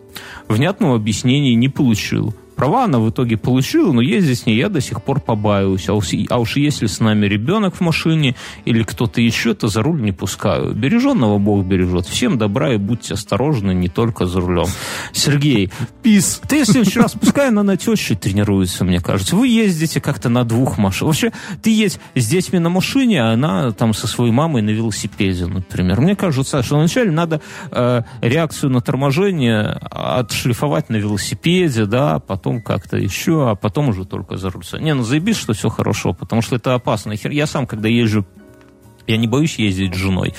Внятного объяснения не получил. Права, она в итоге получила, но ездить с ней я до сих пор побаиваюсь. А уж, а уж если с нами ребенок в машине или кто-то еще, то за руль не пускаю. Береженного Бог бережет. Всем добра и будьте осторожны, не только за рулем. Сергей, Пис. ты в следующий раз, пускай она на теще тренируется, мне кажется. Вы ездите как-то на двух машинах. Вообще, ты едешь с детьми на машине, а она там со своей мамой на велосипеде, например. Мне кажется, что вначале надо э, реакцию на торможение отшлифовать на велосипеде, да, потом как-то еще, а потом уже только за руль. Не, ну заебись, что все хорошо, потому что это опасно. Я сам, когда езжу, я не боюсь ездить с женой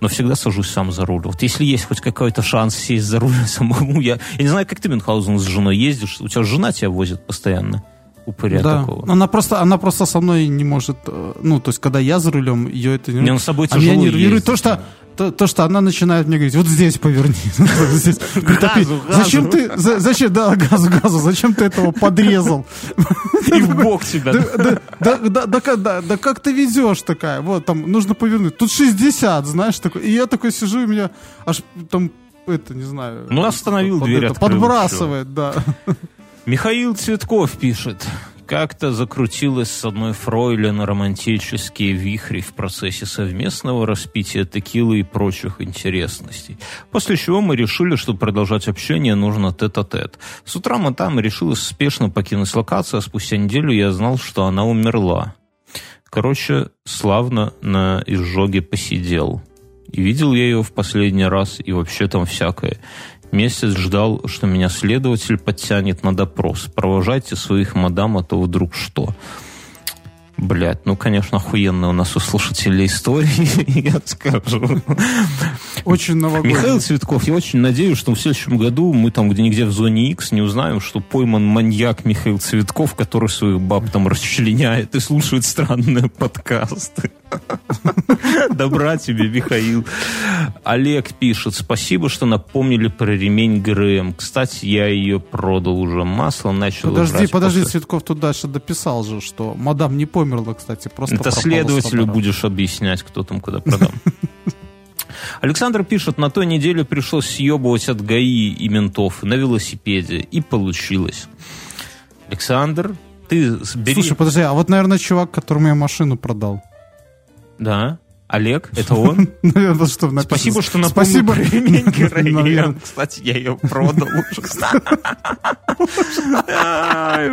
но всегда сажусь сам за руль. Вот если есть хоть какой-то шанс сесть за руль <laughs> самому, я, я не знаю, как ты, Мюнхгаузен, с женой ездишь, у тебя жена тебя возит постоянно упыря да. такого. Она просто, она просто со мной не может, э, ну, то есть, когда я за рулем, ее это не... Не, с собой а меня нервирует то, что то, то, что она начинает мне говорить, вот здесь поверни. <laughs> Газу, Зачем ты, зачем, да, газу, газу, зачем ты этого подрезал? <laughs> И в бок тебя. Да как ты везешь такая? Вот, там, нужно повернуть. Тут 60, знаешь, такой. И я такой сижу, и меня аж там, это, не знаю. Ну, остановил дверь, Подбрасывает, да. Михаил Цветков пишет. Как-то закрутилась с одной фройлен романтические вихри в процессе совместного распития текилы и прочих интересностей. После чего мы решили, что продолжать общение нужно тет-а-тет. -тет. С утра мы там решилась спешно покинуть локацию, а спустя неделю я знал, что она умерла. Короче, славно на изжоге посидел. И видел я ее в последний раз, и вообще там всякое. Месяц ждал, что меня следователь подтянет на допрос. Провожайте своих мадам, а то вдруг что. Блять, ну, конечно, охуенная у нас у слушателей истории, <laughs> я скажу. Очень новогодний. Михаил Цветков, я очень надеюсь, что в следующем году мы там где-нигде в зоне X не узнаем, что пойман маньяк Михаил Цветков, который своих баб там расчленяет и слушает странные подкасты. Добра тебе, Михаил. Олег пишет, спасибо, что напомнили про ремень ГРМ. Кстати, я ее продал уже масло, начал Подожди, подожди, после... Цветков тут дальше дописал же, что мадам не померла, кстати, просто Это следователю будешь объяснять, кто там куда продам. <laughs> Александр пишет, на той неделе пришлось съебывать от ГАИ и ментов на велосипеде. И получилось. Александр, ты бери... Слушай, подожди, а вот, наверное, чувак, которому я машину продал. Да. Олег, это он? <laughs> Наверное, что Спасибо, что напомнил Спасибо. <laughs> Кстати, я ее продал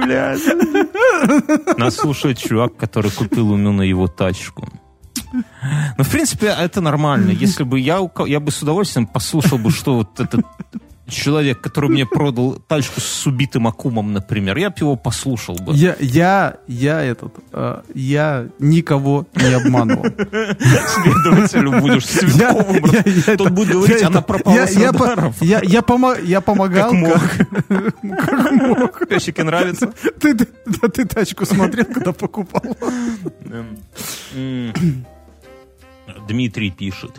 блядь. Нас слушает чувак, который купил у меня его тачку. Ну, в принципе, это нормально. Если бы я, я бы с удовольствием послушал бы, что вот этот человек, который мне продал тачку с убитым акумом, например, я бы его послушал бы. Я, я, я этот, э, я никого не обманывал. Следователю будешь Цветковым. Тот будет говорить, она пропала с радаров. Я помогал. Как мог. Песики нравится. Ты тачку смотрел, когда покупал? Дмитрий пишет.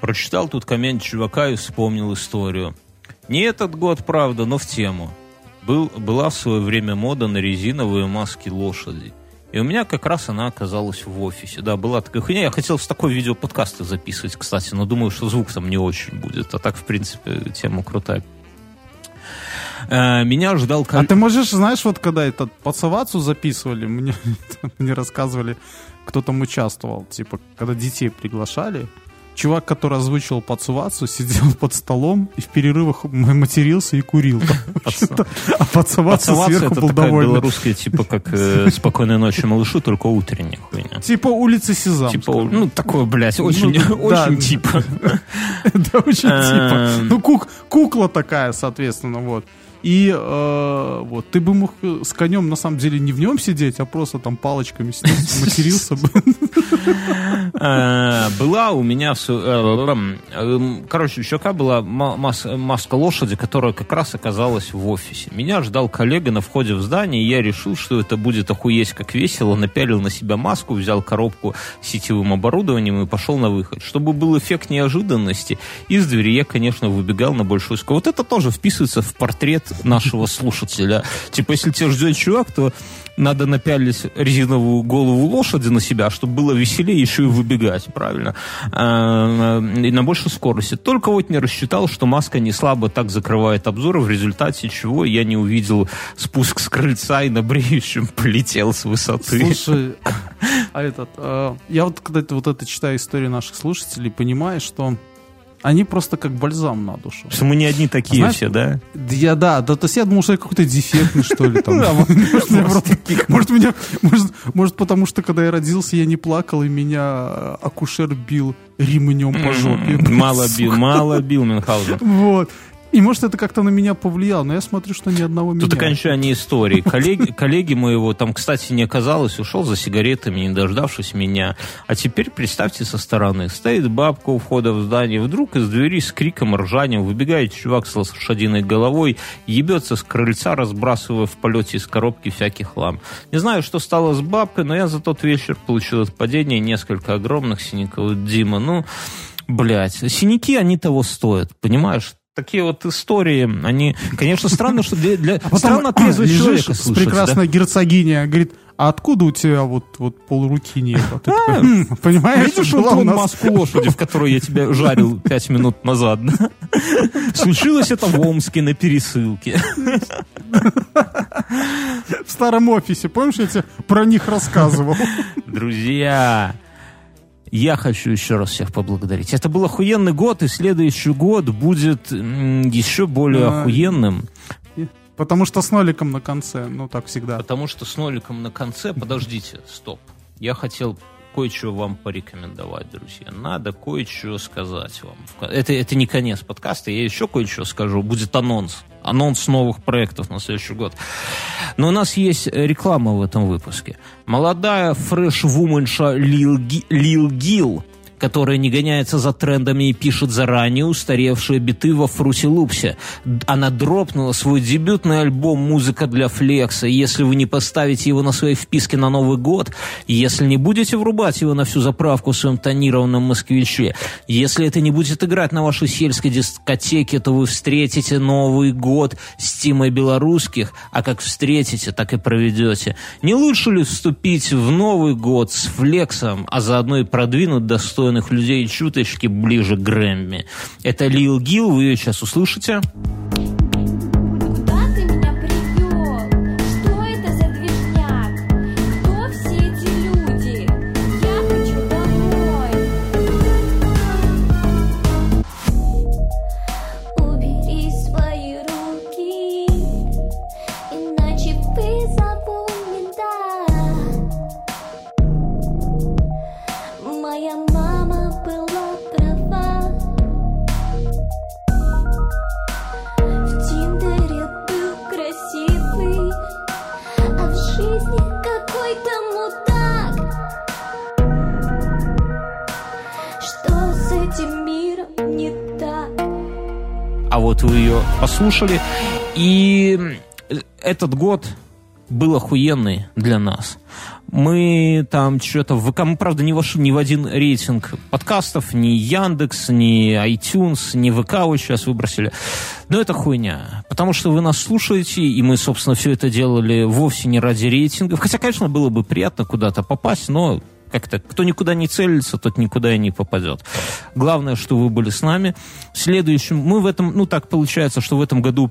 Прочитал тут коммент чувака и вспомнил историю. Не этот год, правда, но в тему. Был, была в свое время мода на резиновые маски лошади. И у меня как раз она оказалась в офисе. Да, была такая хуйня. Я хотел с такой видео подкасты записывать, кстати, но думаю, что звук там не очень будет. А так, в принципе, тема крутая. Э, меня ждал... А ты можешь, знаешь, вот когда этот подсовацу записывали, мне, <laughs> мне рассказывали, кто там участвовал. Типа, когда детей приглашали, чувак, который озвучил Пацувацу, сидел под столом и в перерывах матерился и курил. <laughs> А Пацувацу сверху был доволен. белорусская, типа как э, <laughs> «Спокойной ночи, малышу», только утренняя хуйня. Типа улицы Сезам. Типа, ну, такое, блядь, очень, ну, <laughs> типа. Да, очень типа. Эм. Ну, кукла такая, соответственно, вот. И э, вот ты бы мог с конем на самом деле не в нем сидеть, а просто там палочками снять, <laughs> матерился бы. Э, <laughs> была у меня э, эм, короче, еще какая была маска лошади, которая как раз оказалась в офисе. Меня ждал коллега на входе в здание, и я решил, что это будет охуеть как весело, напялил на себя маску, взял коробку с сетевым оборудованием и пошел на выход. Чтобы был эффект неожиданности, из двери я, конечно, выбегал на большую скорость. Вот это тоже вписывается в портрет нашего слушателя. Типа, если тебя ждет чувак, то надо напялить резиновую голову лошади на себя, чтобы было веселее еще и выбегать, правильно? А, и на большей скорости. Только вот не рассчитал, что маска не слабо так закрывает обзор, в результате чего я не увидел спуск с крыльца и на бреющем <laughs> полетел с высоты. Слушай, <laughs> а этот, а, я вот когда вот это читаю историю наших слушателей, понимаю, что они просто как бальзам на душу. Что мы не одни такие Знаешь, все, да? Я, да, да, то есть я думал, что я какой-то дефектный, что ли, там. <laughs> <laughs> Может, меня, может, потому что, когда я родился, я не плакал, и меня акушер бил ремнем по жопе. Мало бил, <laughs> мало бил Мюнхгаузен. Вот. И может это как-то на меня повлияло, но я смотрю, что ни одного меня. Тут окончание истории. Коллеги, <laughs> коллеги моего там, кстати, не оказалось, ушел за сигаретами, не дождавшись меня. А теперь представьте со стороны. Стоит бабка у входа в здание, вдруг из двери с криком, ржанием выбегает чувак с лошадиной головой, ебется с крыльца, разбрасывая в полете из коробки всякий хлам. Не знаю, что стало с бабкой, но я за тот вечер получил от падения несколько огромных синяков. Дима, ну, блядь, синяки, они того стоят, понимаешь? Такие вот истории, они, конечно, странно, что для, для <laughs> а странно трезвый человека слышать, прекрасная да? герцогиня говорит, а откуда у тебя вот, вот полруки нет? <laughs> А «Хм, понимаешь, Видишь вон нас... маску лошади, в которой я тебя жарил пять минут назад? <laughs> Случилось это в Омске на пересылке. В старом офисе, помнишь, я тебе про них рассказывал? Друзья, я хочу еще раз всех поблагодарить. Это был охуенный год, и следующий год будет еще более а, охуенным. Потому что с ноликом на конце, ну так всегда. Потому что с ноликом на конце, подождите, стоп. Я хотел кое-что вам порекомендовать, друзья. Надо кое-что сказать вам. Это, это не конец подкаста, я еще кое-что скажу. Будет анонс. Анонс новых проектов на следующий год. Но у нас есть реклама в этом выпуске. Молодая фреш-вуменша Лил, Лил Гил – которая не гоняется за трендами и пишет заранее устаревшие биты во Фрутилупсе. Она дропнула свой дебютный альбом «Музыка для флекса». Если вы не поставите его на своей вписке на Новый год, если не будете врубать его на всю заправку в своем тонированном москвиче, если это не будет играть на вашей сельской дискотеке, то вы встретите Новый год с Тимой Белорусских, а как встретите, так и проведете. Не лучше ли вступить в Новый год с флексом, а заодно и продвинуть достойно достойных людей чуточки ближе к Грэмми. Это Лил Гил, вы ее сейчас услышите. Послушали. И этот год был охуенный для нас. Мы там что-то в ВК, мы, правда, не вошли ни в один рейтинг подкастов, ни Яндекс, ни iTunes, ни ВК вот сейчас выбросили. Но это хуйня. Потому что вы нас слушаете, и мы, собственно, все это делали вовсе не ради рейтингов. Хотя, конечно, было бы приятно куда-то попасть, но как-то кто никуда не целится, тот никуда и не попадет. Главное, что вы были с нами. В следующем, мы в этом, ну так получается, что в этом году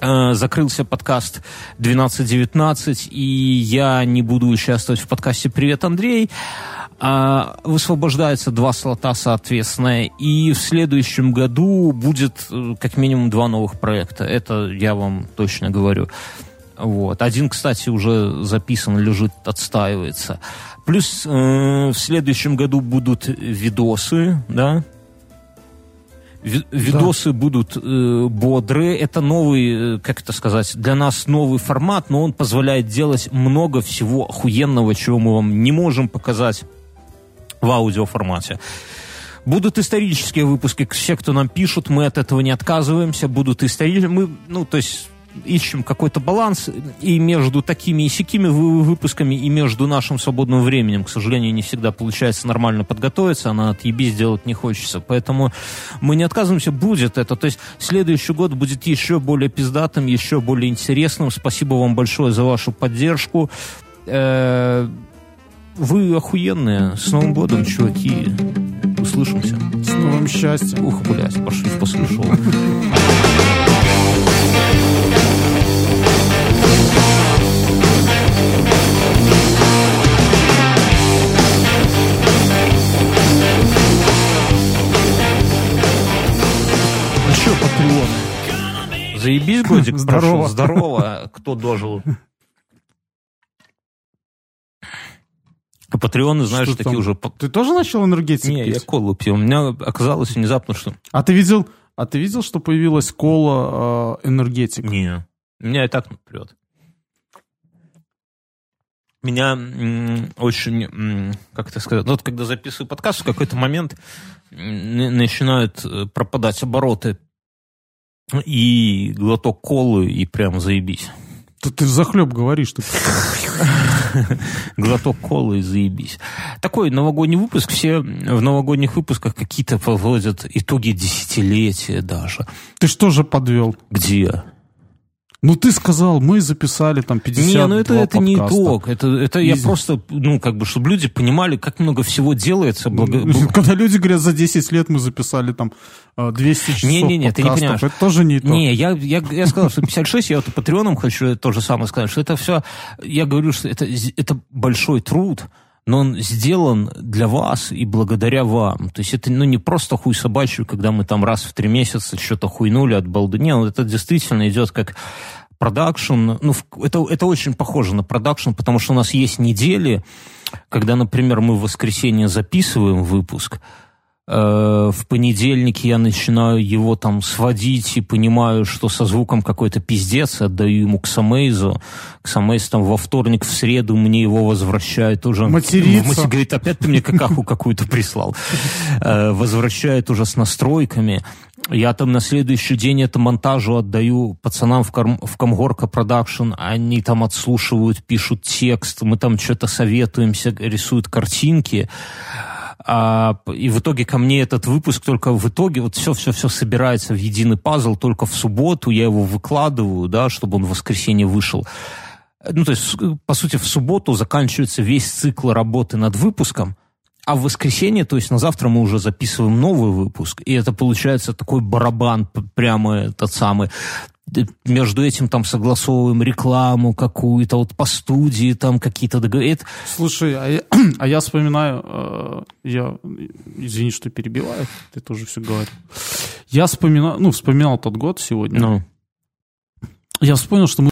э, закрылся подкаст 12.19, и я не буду участвовать в подкасте «Привет, Андрей». А, высвобождается два слота, соответственно, и в следующем году будет э, как минимум два новых проекта. Это я вам точно говорю. Вот. Один, кстати, уже записан, лежит, отстаивается. Плюс э, в следующем году будут видосы, да, Видосы да. будут э, бодрые. Это новый, э, как это сказать, для нас новый формат, но он позволяет делать много всего охуенного, чего мы вам не можем показать в аудиоформате. Будут исторические выпуски, все, кто нам пишут, мы от этого не отказываемся. Будут исторические, мы, ну, то есть ищем какой-то баланс и между такими и сякими выпусками, и между нашим свободным временем. К сожалению, не всегда получается нормально подготовиться, а на отъеби сделать не хочется. Поэтому мы не отказываемся, будет это. То есть следующий год будет еще более пиздатым, еще более интересным. Спасибо вам большое за вашу поддержку. Э, вы охуенные. С Новым годом, чуваки. Услышимся. С новым счастьем. Ух, блядь, пошли после патреоны. Заебись, годик, <laughs> Здорово. прошел. Здорово, кто дожил. А Патреоны, знаешь, Что такие там? уже... Ты тоже начал энергетик Не, я пить? колу пил. У меня оказалось внезапно, что... А ты видел, а ты видел, что появилась кола э, энергетик? Не. Меня и так прет. Меня м, очень, м, как это сказать, ну, вот когда записываю подкаст, в какой-то момент м, начинают э, пропадать обороты и глоток колы, и прям заебись. Ты, ты захлеб говоришь. Ты. <laughs> Глоток колы и заебись. Такой новогодний выпуск. Все в новогодних выпусках какие-то подводят итоги десятилетия даже. ты что же подвел? Где? Ну ты сказал, мы записали там 50 Не, ну это, это не итог. Это, это я просто, ну, как бы, чтобы люди понимали, как много всего делается. Благо... Когда люди говорят, за 10 лет мы записали там э, 200 часов Не-не-не, ты не подкастов, понимаешь. это тоже не итог. Не, я, я, я сказал, что 56, я вот и патреоном хочу то же самое сказать, что это все, я говорю, что это, это большой труд, но он сделан для вас и благодаря вам. То есть это ну, не просто хуй собачий, когда мы там раз в три месяца что-то хуйнули от балды. Не, ну, это действительно идет как продакшн. Ну, это, это очень похоже на продакшн, потому что у нас есть недели, когда, например, мы в воскресенье записываем выпуск, в понедельник я начинаю его там сводить и понимаю, что со звуком какой-то пиздец, отдаю ему к Самейзу. К Самейз там во вторник, в среду мне его возвращает уже... Материться. Мати- Говорит, опять ты мне какаху какую-то прислал. Э, Возвращает уже с настройками. Я там на следующий день это монтажу отдаю пацанам в, Ком- в Комгорка Production, они там отслушивают, пишут текст, мы там что-то советуемся, рисуют картинки. А, и в итоге ко мне этот выпуск только в итоге вот все-все-все собирается в единый пазл только в субботу, я его выкладываю, да, чтобы он в воскресенье вышел. Ну, то есть, по сути, в субботу заканчивается весь цикл работы над выпуском, а в воскресенье, то есть на завтра мы уже записываем новый выпуск, и это получается такой барабан, прямо этот самый. Между этим там согласовываем рекламу какую-то, вот по студии там какие-то договоры. Слушай, а я, <clears throat> а я вспоминаю, э, я, извини, что перебиваю, ты тоже все говорил. Я вспоминаю, ну, вспоминал тот год сегодня. Ну, Я вспомнил, что мы